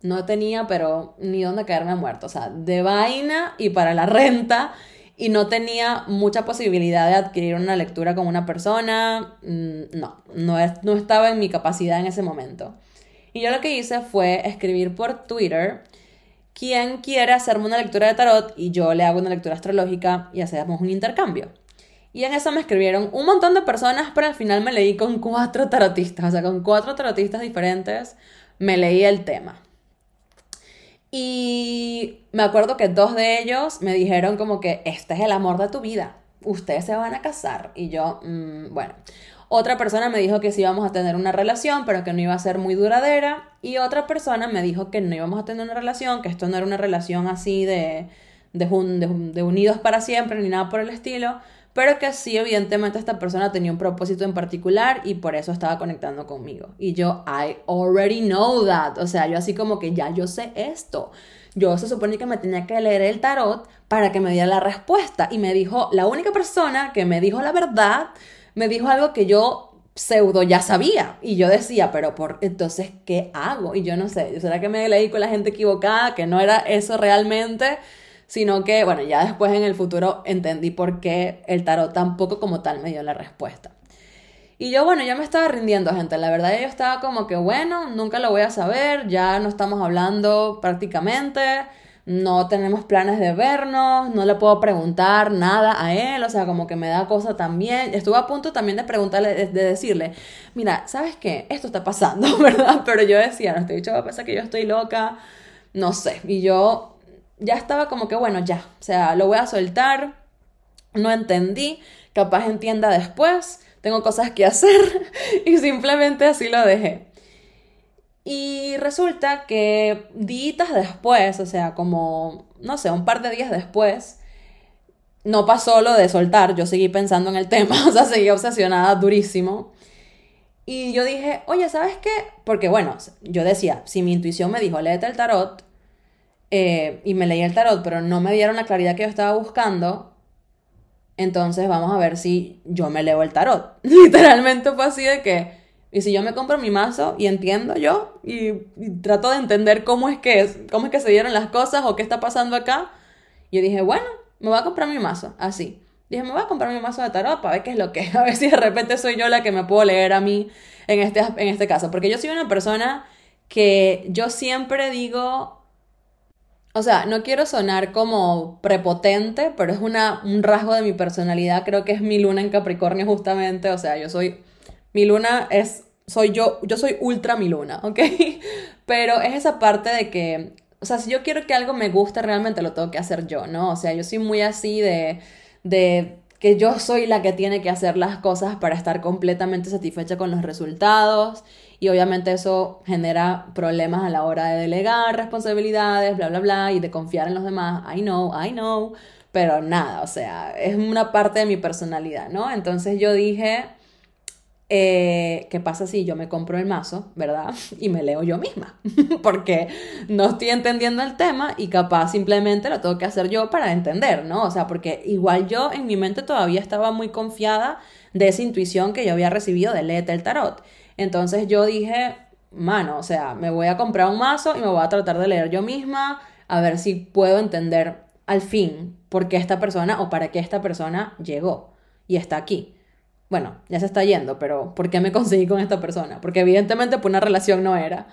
no tenía, pero ni dónde caerme muerto. O sea, de vaina y para la renta. Y no tenía mucha posibilidad de adquirir una lectura con una persona. Mm, no, no, no estaba en mi capacidad en ese momento. Y yo lo que hice fue escribir por Twitter quién quiere hacerme una lectura de tarot y yo le hago una lectura astrológica y hacemos un intercambio. Y en eso me escribieron un montón de personas, pero al final me leí con cuatro tarotistas, o sea, con cuatro tarotistas diferentes me leí el tema. Y me acuerdo que dos de ellos me dijeron como que este es el amor de tu vida, ustedes se van a casar. Y yo, mm, bueno, otra persona me dijo que sí íbamos a tener una relación, pero que no iba a ser muy duradera. Y otra persona me dijo que no íbamos a tener una relación, que esto no era una relación así de, de, de unidos para siempre ni nada por el estilo, pero que sí, evidentemente, esta persona tenía un propósito en particular y por eso estaba conectando conmigo. Y yo, I already know that. O sea, yo así como que ya yo sé esto. Yo se supone que me tenía que leer el tarot para que me diera la respuesta. Y me dijo, la única persona que me dijo la verdad, me dijo algo que yo pseudo ya sabía. Y yo decía, pero por entonces, ¿qué hago? Y yo no sé, ¿será que me leí con la gente equivocada? Que no era eso realmente sino que, bueno, ya después en el futuro entendí por qué el tarot tampoco como tal me dio la respuesta. Y yo, bueno, ya me estaba rindiendo, gente. La verdad, yo estaba como que, bueno, nunca lo voy a saber, ya no estamos hablando prácticamente. no tenemos planes de vernos, no le puedo preguntar nada a él, o sea, como que me da cosa también. Estuve a punto también de preguntarle, de, decirle, mira, ¿sabes qué? Esto está pasando, ¿verdad? Pero yo decía, no estoy dicho, va a pensar que yo estoy loca, no sé. Y yo ya estaba como que, bueno, ya, o sea, lo voy a soltar, no entendí, capaz entienda después, tengo cosas que hacer y simplemente así lo dejé. Y resulta que días después, o sea, como, no sé, un par de días después, no pasó lo de soltar, yo seguí pensando en el tema, o sea, seguí obsesionada durísimo. Y yo dije, oye, ¿sabes qué? Porque bueno, yo decía, si mi intuición me dijo, léete el tarot, eh, y me leí el tarot, pero no me dieron la claridad que yo estaba buscando, entonces vamos a ver si yo me leo el tarot. Literalmente fue así de que y si yo me compro mi mazo y entiendo yo y, trato de entender cómo es que cómo es que se dieron las cosas o qué está pasando acá, yo dije, bueno, me voy a comprar mi mazo, así. Dije, me voy a comprar mi mazo de tarot para ver qué es lo que es, a ver si de repente soy yo la que me puedo leer a mí en este, en este caso. Porque yo soy una persona que yo siempre digo, o sea, no quiero sonar como prepotente, pero es una, un rasgo de mi personalidad, creo que es mi luna en Capricornio justamente, o sea, yo soy mi luna es, soy yo, yo soy ultra mi luna, ¿ok? Pero es esa parte de que, o sea, si yo quiero que algo me guste, realmente lo tengo que hacer yo, ¿no? O sea, yo soy muy así de, de que yo soy la que tiene que hacer las cosas para estar completamente satisfecha con los resultados y obviamente eso genera problemas a la hora de delegar responsabilidades, bla, bla, bla, y de confiar en los demás. I know, I know, pero nada, o sea, es una parte de mi personalidad, ¿no? Entonces yo dije eh, ¿Qué pasa si yo me compro el mazo, verdad? Y me leo yo misma, porque no estoy entendiendo el tema y capaz simplemente lo tengo que hacer yo para entender, ¿no? O sea, porque igual yo en mi mente todavía estaba muy confiada de esa intuición que yo había recibido de leer el tarot. Entonces yo dije, mano, o sea, me voy a comprar un mazo y me voy a tratar de leer yo misma, a ver si puedo entender al fin por qué esta persona o para qué esta persona llegó y está aquí bueno, ya se está yendo, pero ¿por qué me conseguí con esta persona? Porque evidentemente pues una relación no era.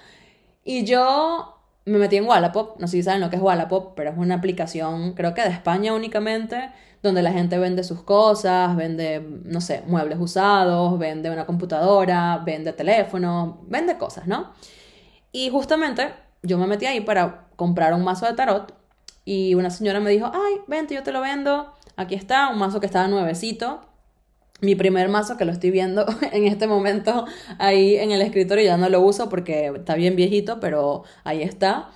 Y yo me metí en Wallapop, no sé si saben lo que es Wallapop, pero es una aplicación, creo que de España únicamente, donde la gente vende sus cosas, vende, no sé, muebles usados, vende una computadora, vende teléfonos, vende cosas, ¿no? Y justamente yo me metí ahí para comprar un mazo de tarot y una señora me dijo, ay, vente, yo te lo vendo, aquí está, un mazo que estaba nuevecito, mi primer mazo que lo estoy viendo en este momento ahí en el escritorio, ya no lo uso porque está bien viejito, pero ahí está.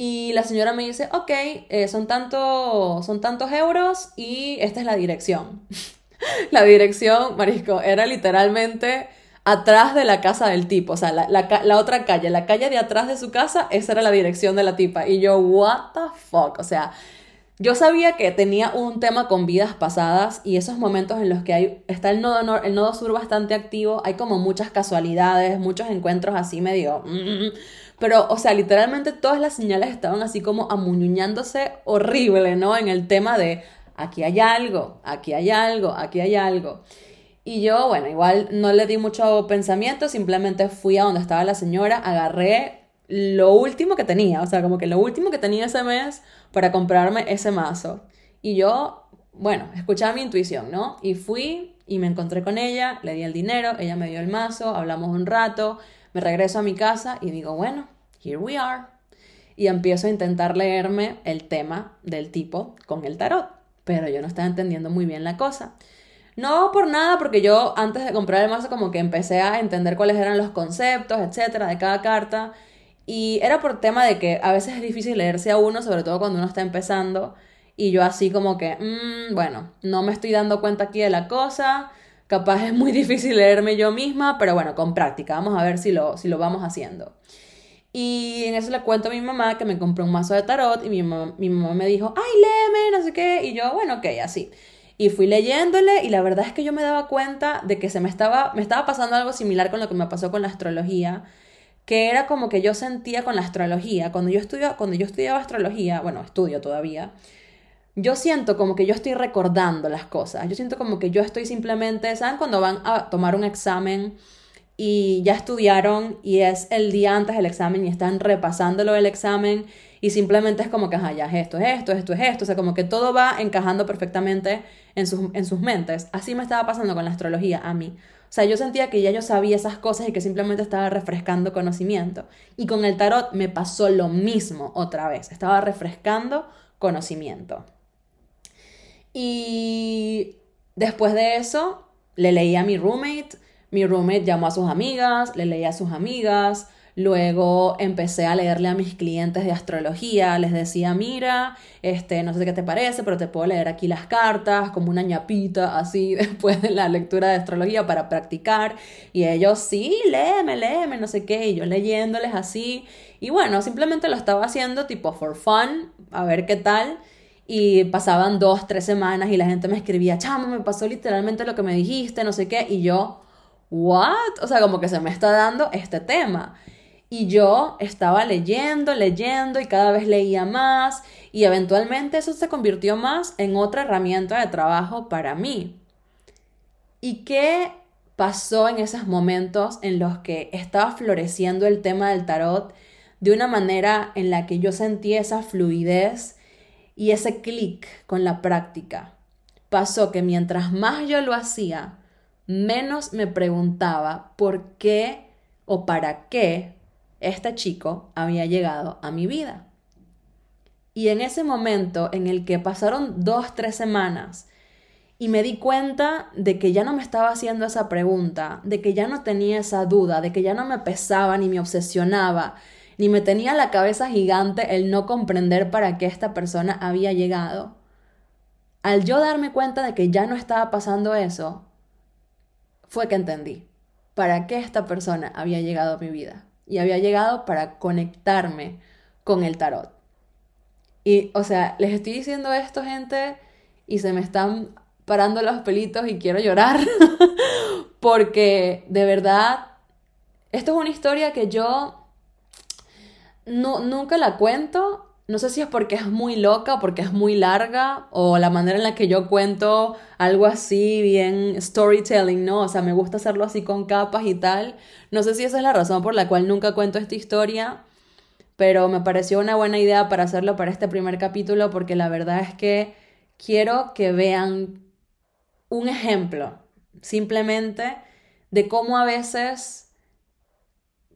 Y la señora me dice, ok, eh, son, tanto, son tantos euros y esta es la dirección. la dirección, Marisco, era literalmente atrás de la casa del tipo, o sea, la, la, otra calle, la calle de atrás de su casa, esa era la dirección de la tipa. Y yo, what the fuck, o sea, yo sabía que tenía un tema con vidas pasadas y esos momentos en los que hay, está el nodo, el nodo sur bastante activo, hay como muchas casualidades, muchos encuentros así medio... Mm, pero, o sea, literalmente todas las señales estaban así como amuñuñándose horrible, ¿no? En el tema de aquí hay algo, aquí hay algo, aquí hay algo. Y yo, bueno, igual no le di mucho pensamiento, simplemente fui a donde estaba la señora, agarré lo último que tenía, o sea, como que lo último que tenía ese mes para comprarme ese mazo. Y yo, bueno, escuchaba mi intuición, ¿no? Y fui y me encontré con ella, le di el dinero, ella me dio el mazo, hablamos un rato, me regreso a mi casa y digo, bueno, here we are. Y empiezo a intentar leerme el tema del tipo con el tarot, pero yo no estaba entendiendo muy bien la cosa. No por nada, porque yo antes de comprar el mazo como que empecé a entender cuáles eran los conceptos, etcétera, de cada carta y era por tema de que a veces es difícil leerse a uno, sobre todo cuando uno está empezando. Y yo así como que, mmm, bueno, no me estoy dando cuenta aquí de la cosa. Capaz es muy difícil leerme yo misma, pero bueno, con práctica. Vamos a ver si lo, si lo vamos haciendo. Y en eso le cuento a mi mamá que me compré un mazo de tarot y mi mamá, mi mamá me dijo, ay, léeme, no sé qué. Y yo, bueno, ok, así. Y fui leyéndole y la verdad es que yo me daba cuenta de que se me estaba, me estaba pasando algo similar con lo que me pasó con la astrología que era como que yo sentía con la astrología, cuando yo, estudiaba, cuando yo estudiaba astrología, bueno, estudio todavía, yo siento como que yo estoy recordando las cosas, yo siento como que yo estoy simplemente, ¿saben? Cuando van a tomar un examen y ya estudiaron y es el día antes del examen y están repasándolo del examen y simplemente es como que, ajá, ya es esto, es esto, esto, es esto, o sea, como que todo va encajando perfectamente en sus, en sus mentes. Así me estaba pasando con la astrología a mí. O sea, yo sentía que ya yo sabía esas cosas y que simplemente estaba refrescando conocimiento. Y con el tarot me pasó lo mismo otra vez. Estaba refrescando conocimiento. Y después de eso, le leí a mi roommate. Mi roommate llamó a sus amigas, le leí a sus amigas. Luego empecé a leerle a mis clientes de astrología, les decía, mira, este, no sé qué te parece, pero te puedo leer aquí las cartas, como una ñapita, así, después de la lectura de astrología para practicar. Y ellos, sí, léeme, léeme, no sé qué, y yo leyéndoles así. Y bueno, simplemente lo estaba haciendo tipo for fun, a ver qué tal. Y pasaban dos, tres semanas y la gente me escribía, chamo, me pasó literalmente lo que me dijiste, no sé qué. Y yo, ¿what? O sea, como que se me está dando este tema. Y yo estaba leyendo, leyendo y cada vez leía más y eventualmente eso se convirtió más en otra herramienta de trabajo para mí. ¿Y qué pasó en esos momentos en los que estaba floreciendo el tema del tarot de una manera en la que yo sentí esa fluidez y ese clic con la práctica? Pasó que mientras más yo lo hacía, menos me preguntaba por qué o para qué este chico había llegado a mi vida. Y en ese momento en el que pasaron dos, tres semanas y me di cuenta de que ya no me estaba haciendo esa pregunta, de que ya no tenía esa duda, de que ya no me pesaba ni me obsesionaba, ni me tenía la cabeza gigante el no comprender para qué esta persona había llegado. Al yo darme cuenta de que ya no estaba pasando eso, fue que entendí para qué esta persona había llegado a mi vida y había llegado para conectarme con el tarot. Y, o sea, les estoy diciendo esto, gente, y se me están parando los pelitos y quiero llorar, porque de verdad, esto es una historia que yo no, nunca la cuento. No sé si es porque es muy loca, porque es muy larga, o la manera en la que yo cuento algo así, bien storytelling, ¿no? O sea, me gusta hacerlo así con capas y tal. No sé si esa es la razón por la cual nunca cuento esta historia, pero me pareció una buena idea para hacerlo para este primer capítulo porque la verdad es que quiero que vean un ejemplo, simplemente, de cómo a veces,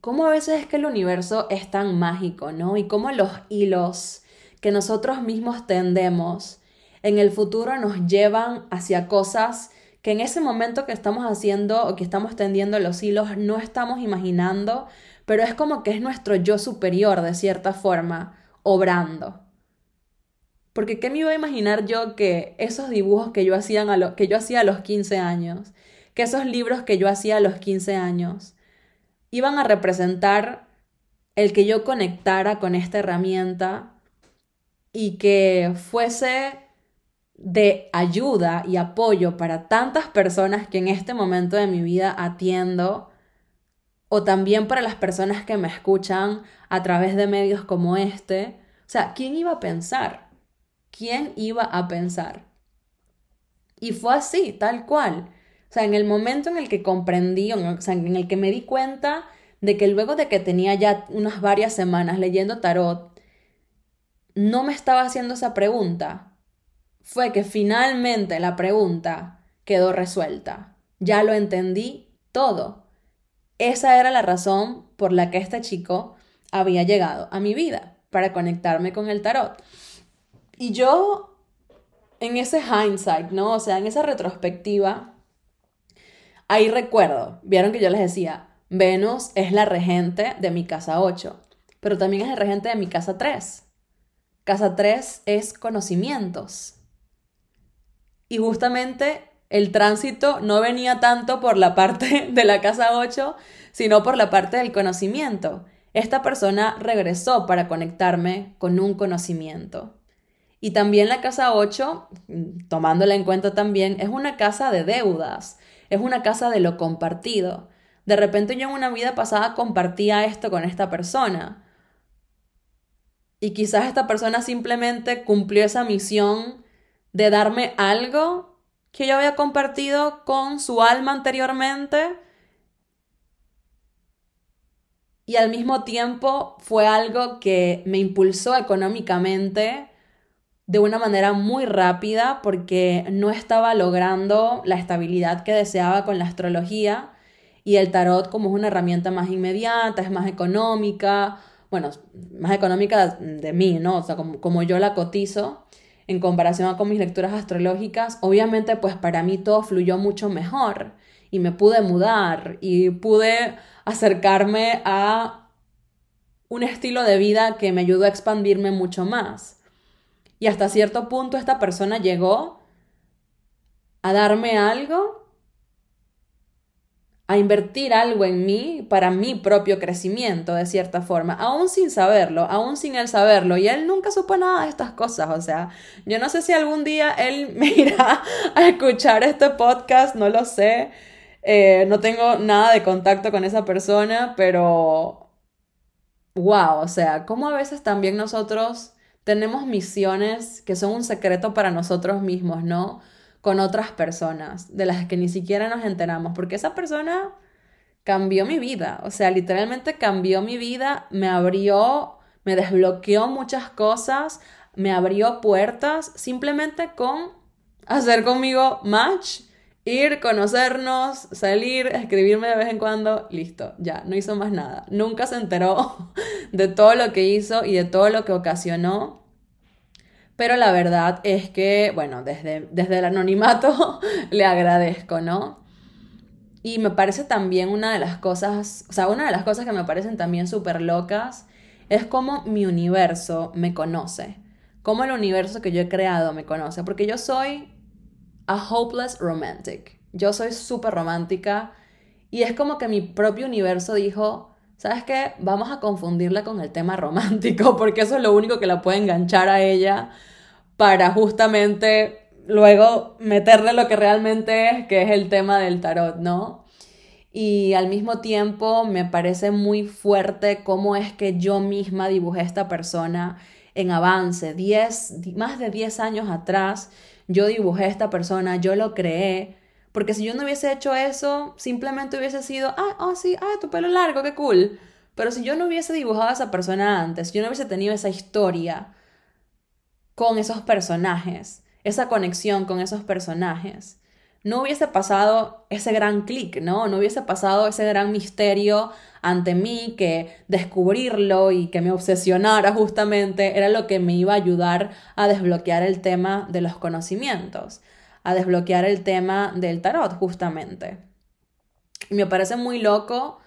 cómo a veces es que el universo es tan mágico, ¿no? Y cómo los hilos que nosotros mismos tendemos en el futuro nos llevan hacia cosas que en ese momento que estamos haciendo o que estamos tendiendo los hilos no estamos imaginando, pero es como que es nuestro yo superior de cierta forma obrando. Porque ¿qué me iba a imaginar yo que esos dibujos que yo hacía a, lo, que yo hacía a los 15 años, que esos libros que yo hacía a los 15 años, iban a representar el que yo conectara con esta herramienta y que fuese de ayuda y apoyo para tantas personas que en este momento de mi vida atiendo, o también para las personas que me escuchan a través de medios como este. O sea, ¿quién iba a pensar? ¿Quién iba a pensar? Y fue así, tal cual. O sea, en el momento en el que comprendí, o sea, en el que me di cuenta de que luego de que tenía ya unas varias semanas leyendo tarot, no me estaba haciendo esa pregunta, fue que finalmente la pregunta quedó resuelta. Ya lo entendí todo. Esa era la razón por la que este chico había llegado a mi vida, para conectarme con el tarot. Y yo, en ese hindsight, ¿no? O sea, en esa retrospectiva, ahí recuerdo, vieron que yo les decía, Venus es la regente de mi casa 8, pero también es el regente de mi casa 3. Casa 3 es conocimientos. Y justamente el tránsito no venía tanto por la parte de la casa 8, sino por la parte del conocimiento. Esta persona regresó para conectarme con un conocimiento. Y también la casa 8, tomándola en cuenta también, es una casa de deudas, es una casa de lo compartido. De repente yo en una vida pasada compartía esto con esta persona. Y quizás esta persona simplemente cumplió esa misión de darme algo que yo había compartido con su alma anteriormente y al mismo tiempo fue algo que me impulsó económicamente de una manera muy rápida porque no estaba logrando la estabilidad que deseaba con la astrología y el tarot como es una herramienta más inmediata, es más económica, bueno, más económica de mí, ¿no? O sea, como, como yo la cotizo en comparación con mis lecturas astrológicas, obviamente pues para mí todo fluyó mucho mejor y me pude mudar y pude acercarme a un estilo de vida que me ayudó a expandirme mucho más. Y hasta cierto punto esta persona llegó a darme algo, a invertir algo en mí para mi propio crecimiento, de cierta forma, aún sin saberlo, aún sin él saberlo. Y él nunca supo nada de estas cosas. O sea, yo no sé si algún día él me irá a escuchar este podcast, no lo sé. Eh, no tengo nada de contacto con esa persona, pero wow, o sea, cómo a veces también nosotros tenemos misiones que son un secreto para nosotros mismos, ¿no? Con otras personas, de las que ni siquiera nos enteramos, porque esa persona cambió mi vida, o sea, literalmente cambió mi vida, me abrió, me desbloqueó muchas cosas, me abrió puertas simplemente con hacer conmigo match Ir, conocernos, salir, escribirme de vez en cuando, listo, ya, no hizo más nada. Nunca se enteró de todo lo que hizo y de todo lo que ocasionó. Pero la verdad es que, bueno, desde, desde el anonimato le agradezco, ¿no? Y me parece también una de las cosas, o sea, una de las cosas que me parecen también súper locas es cómo mi universo me conoce, cómo el universo que yo he creado me conoce, porque yo soy a hopeless romantic. Yo soy súper romántica y es como que mi propio universo dijo, ¿sabes qué? Vamos a confundirla con el tema romántico porque eso es lo único que la puede enganchar a ella para justamente luego meterle lo que realmente es, que es el tema del tarot, ¿no? Y al mismo tiempo me parece muy fuerte cómo es que yo misma dibujé esta persona en avance, más de 10 años atrás yo dibujé a esta persona, yo lo creé. Porque si yo no hubiese hecho eso, simplemente hubiese sido, ah, oh, sí, ah, tu pelo largo, qué cool. Pero si yo no hubiese dibujado a esa persona antes, yo no hubiese tenido esa historia con esos personajes, esa conexión con esos personajes, no hubiese pasado ese gran clic, ¿no? No hubiese pasado ese gran misterio ante mí que descubrirlo y que me obsesionara justamente era lo que me iba a ayudar a desbloquear el tema de los conocimientos, a desbloquear el tema del tarot justamente. Y me parece muy loco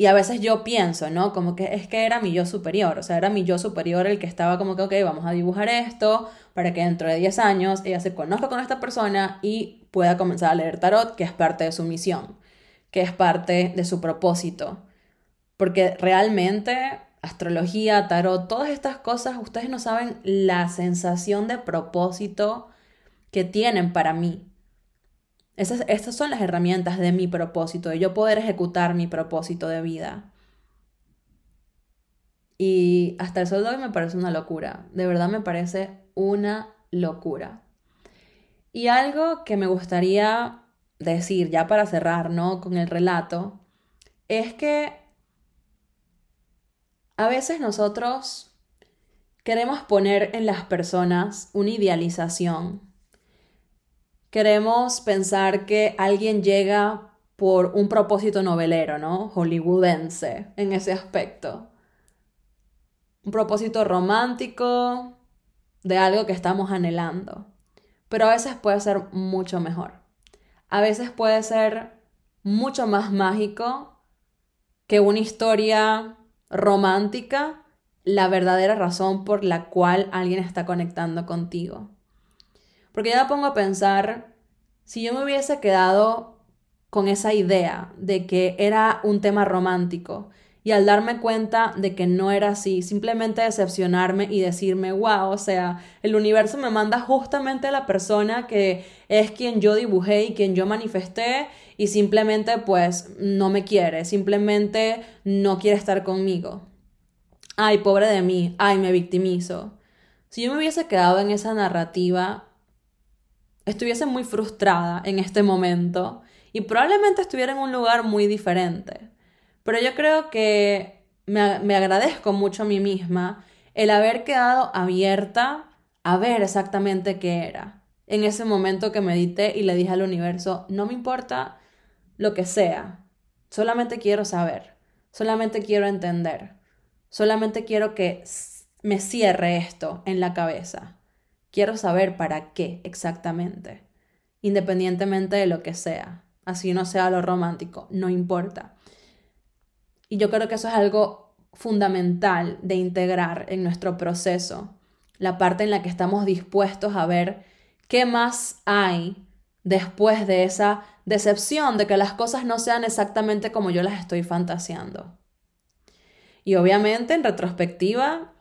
y a veces yo pienso, ¿no? Como que es que era mi yo superior, o sea, era mi yo superior el que estaba como que, ok, vamos a dibujar esto para que dentro de 10 años ella se conozca con esta persona y pueda comenzar a leer tarot, que es parte de su misión, que es parte de su propósito. Porque realmente astrología, tarot, todas estas cosas, ustedes no saben la sensación de propósito que tienen para mí. Esas, son las herramientas de mi propósito, de yo poder ejecutar mi propósito de vida. Y hasta el sol me parece una locura, de verdad me parece una locura. Y algo que me gustaría decir ya para cerrar, ¿no? Con el relato, es que a veces nosotros queremos poner en las personas una idealización queremos pensar que alguien llega por un propósito novelero, ¿no? Hollywoodense en ese aspecto. Un propósito romántico de algo que estamos anhelando. Pero a veces puede ser mucho mejor. A veces puede ser mucho más mágico que una historia romántica, la verdadera razón por la cual alguien está conectando contigo. Porque ya me pongo a pensar, si yo me hubiese quedado con esa idea de que era un tema romántico y al darme cuenta de que no era así, simplemente decepcionarme y decirme, wow, o sea, el universo me manda justamente a la persona que es quien yo dibujé y quien yo manifesté y simplemente pues no me quiere, simplemente no quiere estar conmigo. Ay, pobre de mí, ay, me victimizo. Si yo me hubiese quedado en esa narrativa, estuviese muy frustrada en este momento y probablemente estuviera en un lugar muy diferente. Pero yo creo que me, me agradezco mucho a mí misma el haber quedado abierta a ver exactamente qué era. En ese momento que medité y le dije al universo, no me importa lo que sea, solamente quiero saber, solamente quiero entender, solamente quiero que me cierre esto en la cabeza. Quiero saber para qué exactamente, independientemente de lo que sea, así no sea lo romántico, no importa. Y yo creo que eso es algo fundamental de integrar en nuestro proceso, la parte en la que estamos dispuestos a ver qué más hay después de esa decepción de que las cosas no sean exactamente como yo las estoy fantaseando. Y obviamente en retrospectiva,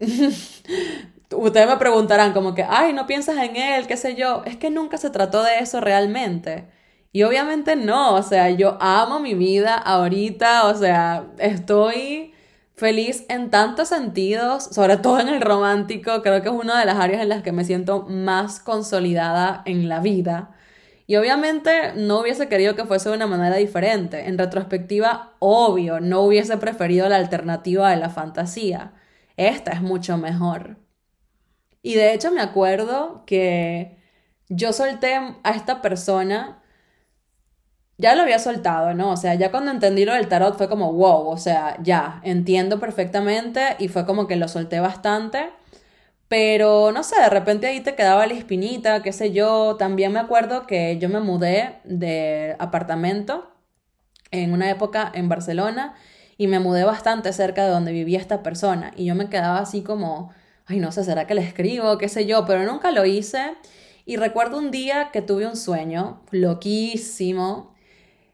ustedes me preguntarán como que, ay, no piensas en él, qué sé yo. Es que nunca se trató de eso realmente. Y obviamente no, o sea, yo amo mi vida ahorita, o sea, estoy feliz en tantos sentidos, sobre todo en el romántico, creo que es una de las áreas en las que me siento más consolidada en la vida. Y obviamente no hubiese querido que fuese de una manera diferente. En retrospectiva, obvio, no hubiese preferido la alternativa de la fantasía. Esta es mucho mejor. Y de hecho me acuerdo que yo solté a esta persona ya lo había soltado, ¿no? O sea, ya cuando entendí lo del tarot fue como, wow, o sea, ya, entiendo perfectamente y fue como que lo solté bastante. Pero no sé, de repente ahí te quedaba la espinita, qué sé yo. También me acuerdo que yo me mudé de apartamento en una época en Barcelona y me mudé bastante cerca de donde vivía esta persona. Y yo me quedaba así como, ay, no sé, ¿será que le escribo? qué sé yo, pero nunca lo hice. Y recuerdo un día que tuve un sueño loquísimo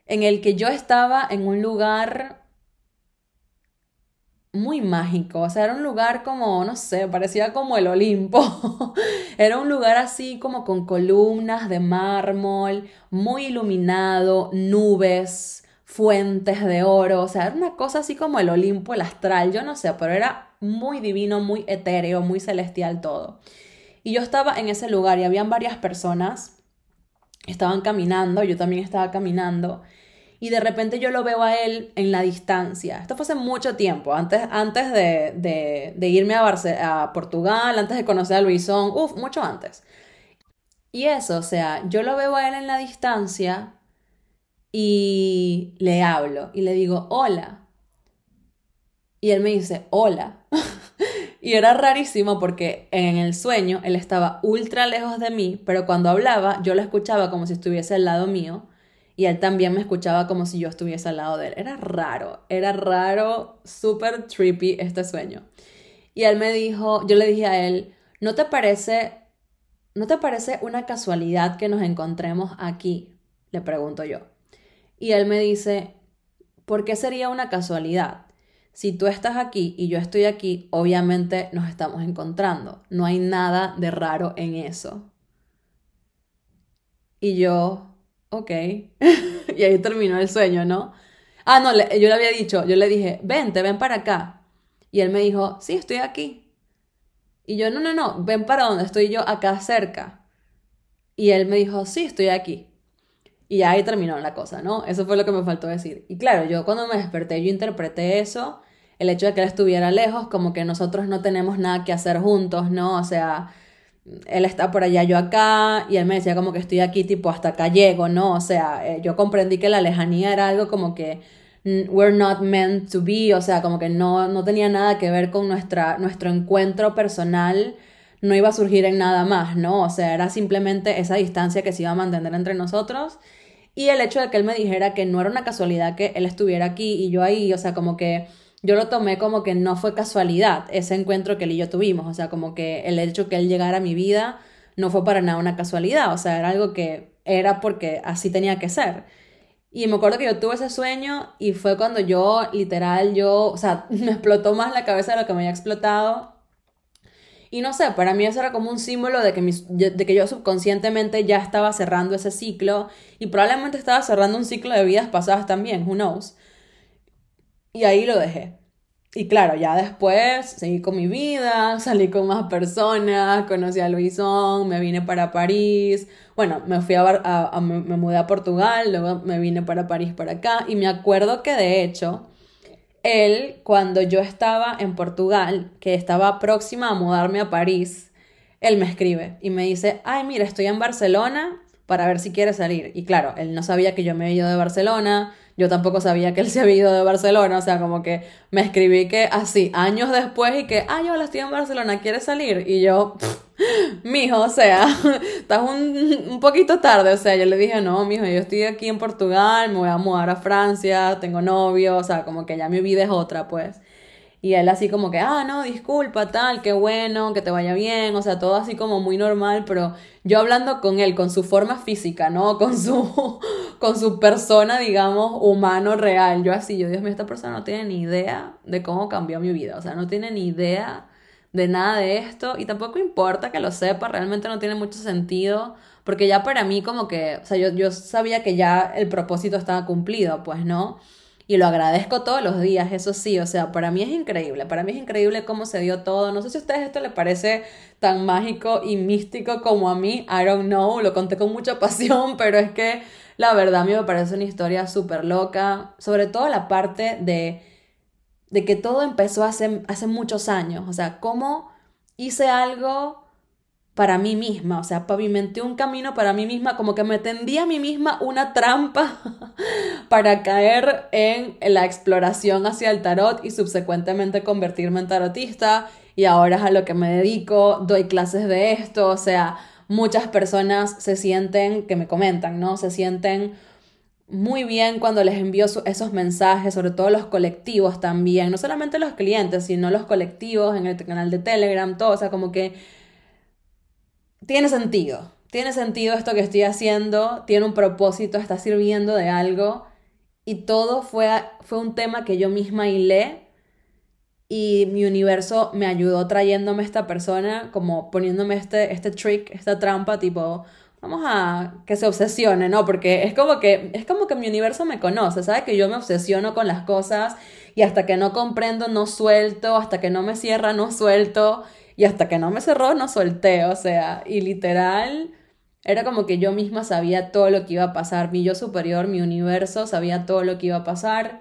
en el que yo estaba en un lugar muy mágico, o sea, era un lugar como, no sé, parecía como el Olimpo. era un lugar así como con columnas de mármol, muy iluminado, nubes, fuentes de oro, o sea, era una cosa así como el Olimpo, el astral, yo no sé, pero era muy divino, muy etéreo, muy celestial todo. Y yo estaba en ese lugar y habían varias personas estaban caminando, yo también estaba caminando, y de repente yo lo veo a él en la distancia. Esto fue hace mucho tiempo, antes, antes de, de, irme a, a Portugal, antes de conocer a Luisón, uff, mucho antes. Y eso, o sea, yo lo veo a él en la distancia y le hablo y le digo, hola. Y él me dice, hola. Y era rarísimo porque en el sueño él estaba ultra lejos de mí, pero cuando hablaba yo lo escuchaba como si estuviese al lado mío y él también me escuchaba como si yo estuviese al lado de él. Era raro, era raro, súper trippy este sueño. Y él me dijo, yo le dije a él, ¿no te parece, no te parece una casualidad que nos encontremos aquí? Le pregunto yo. Y él me dice, ¿por qué sería una casualidad? Si tú estás aquí y yo estoy aquí, obviamente nos estamos encontrando. No hay nada de raro en eso. Y yo, ok. y ahí terminó el sueño, ¿no? Ah, no, yo le había dicho, yo le dije, vente, ven para acá. Y él me dijo, sí, estoy aquí. Y yo, no, no, no, ven para donde estoy yo, acá cerca. Y él me dijo, sí, estoy aquí. Y ahí terminó la cosa, ¿no? Eso fue lo que me faltó decir. Y claro, yo cuando me desperté, yo interpreté eso el hecho de que él estuviera lejos, como que nosotros no tenemos nada que hacer juntos, ¿no? O sea, él está por allá, yo acá, y él me decía como que estoy aquí, tipo, hasta acá llego, ¿no? O sea, eh, yo comprendí que la lejanía era algo como que we're not meant to be, o sea, como que no, no tenía nada que ver con nuestra, nuestro encuentro personal, no iba a surgir en nada más, ¿no? O sea, era simplemente esa distancia que se iba a mantener entre nosotros. Y el hecho de que él me dijera que no era una casualidad que él estuviera aquí y yo ahí, o sea, como que yo lo tomé como que no fue casualidad ese encuentro que él y yo tuvimos, o sea, como que el hecho que él llegara a mi vida no fue para nada una casualidad, o sea, era algo que era porque así tenía que ser. Y me acuerdo que yo tuve ese sueño y fue cuando yo, literal, yo, o sea, me explotó más la cabeza de lo que me había explotado. Y no sé, para mí eso era como un símbolo de que, de que yo subconscientemente ya estaba cerrando ese ciclo y probablemente estaba cerrando un ciclo de vidas pasadas también, who knows. Y ahí lo dejé. y claro, ya después seguí con mi vida, salí con más personas, conocí a Luisón, me vine para París. Bueno, me fui a, me mudé a Portugal, luego me vine para París para acá. Y me acuerdo que de hecho, él, cuando yo estaba en Portugal, que estaba próxima a mudarme a París, él me escribe y me dice, ay, mira, estoy en Barcelona para ver si quiere salir. Y claro, él no sabía que yo me había ido de Barcelona, yo tampoco sabía que él se había ido de Barcelona, o sea, como que me escribí que así, años después y que, ay, hola, estoy en Barcelona, ¿quieres salir? Y yo, mijo, o sea, estás un, un, poquito tarde, o sea, yo le dije, no, mijo, yo estoy aquí en Portugal, me voy a mudar a Francia, tengo novio, o sea, como que ya mi vida es otra, pues. Y él así como que, ah, no, disculpa, tal, qué bueno, que te vaya bien, o sea, todo así como muy normal, pero yo hablando con él, con su forma física, ¿no? Con su, con su persona, digamos, humano real, yo así, yo, Dios mío, esta persona no tiene ni idea de cómo cambió mi vida, o sea, no tiene ni idea de nada de esto y tampoco importa que lo sepa, realmente no tiene mucho sentido, porque ya para mí como que, o sea, yo, yo sabía que ya el propósito estaba cumplido, pues, ¿no? Y lo agradezco todos los días, eso sí, o sea, para mí es increíble, para mí es increíble cómo se dio todo, no sé si a ustedes esto les parece tan mágico y místico como a mí, I don't know, lo conté con mucha pasión, pero es que la verdad a mí me parece una historia súper loca, sobre todo la parte de, de que todo empezó hace, hace muchos años, o sea, cómo hice algo para mí misma, o sea, pavimenté un camino para mí misma, como que me tendí a mí misma una trampa para caer en la exploración hacia el tarot y subsecuentemente convertirme en tarotista y ahora es a lo que me dedico, doy clases de esto, o sea, muchas personas se sienten, que me comentan, ¿no? Se sienten muy bien cuando les envío esos mensajes, sobre todo los colectivos también, no solamente los clientes, sino los colectivos en el canal de Telegram, todo, o sea, como que tiene sentido. Tiene sentido esto que estoy haciendo, tiene un propósito, está sirviendo de algo. Y todo fue, fue un tema que yo misma hilé y mi universo me ayudó trayéndome esta persona, como poniéndome este, este trick, esta trampa, tipo, vamos a que se obsesione, ¿no? Porque es como que, es como que mi universo me conoce, ¿sabe? Que yo me obsesiono con las cosas y hasta que no comprendo no suelto, hasta que no me cierra no suelto y hasta que no me cerró, no solté, o sea, y literal, era como que yo misma sabía todo lo que iba a pasar, mi yo superior, mi universo, sabía todo lo que iba a pasar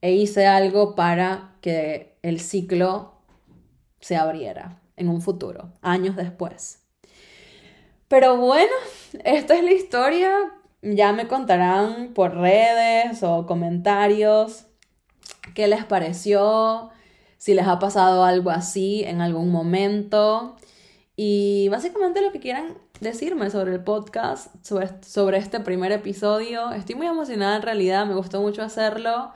e hice algo para que el ciclo se abriera en un futuro, años después. Pero bueno, esta es la historia. Ya me contarán por redes o comentarios qué les pareció, si les ha pasado algo así en algún momento. Y básicamente lo que quieran decirme sobre el podcast, sobre, este primer episodio. Estoy muy emocionada en realidad, me gustó mucho hacerlo.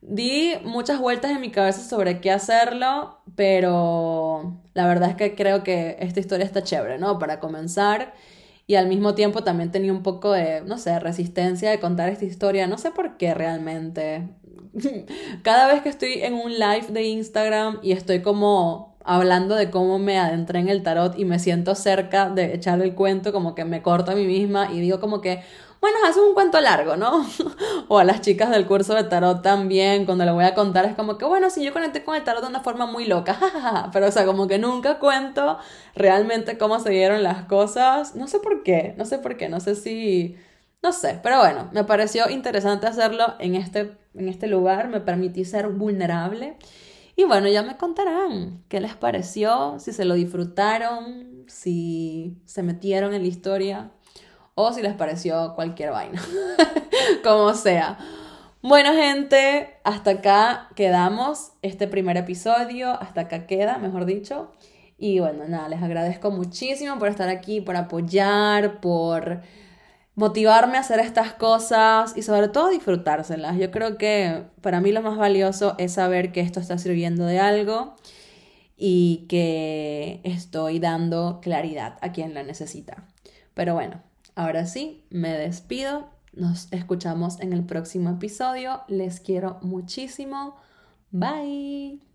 Di muchas vueltas en mi cabeza sobre qué hacerlo, pero la verdad es que creo que esta historia está chévere, ¿no? Para comenzar. Y al mismo tiempo también tenía un poco de, no sé, resistencia de contar esta historia. No sé por qué realmente. Cada vez que estoy en un live de Instagram y estoy como hablando de cómo me adentré en el tarot y me siento cerca de echar el cuento, como que me corto a mí misma y digo como que, bueno, es un cuento largo, ¿no? o a las chicas del curso de tarot también, cuando le voy a contar, es como que, bueno, si yo conecté con el tarot de una forma muy loca, pero o sea, como que nunca cuento realmente cómo se dieron las cosas, no sé por qué, no sé por qué, no sé si no sé, pero bueno, me pareció interesante hacerlo en este, en este lugar, me permití ser vulnerable. Y bueno, ya me contarán qué les pareció, si se lo disfrutaron, si se metieron en la historia o si les pareció cualquier vaina, como sea. Bueno gente, hasta acá quedamos este primer episodio, hasta acá queda, mejor dicho. Y bueno, nada, les agradezco muchísimo por estar aquí, por apoyar, por motivarme a hacer estas cosas y sobre todo disfrutárselas. Yo creo que para mí lo más valioso es saber que esto está sirviendo de algo y que estoy dando claridad a quien la necesita. Pero bueno, ahora sí, me despido. Nos escuchamos en el próximo episodio. Les quiero muchísimo. Bye.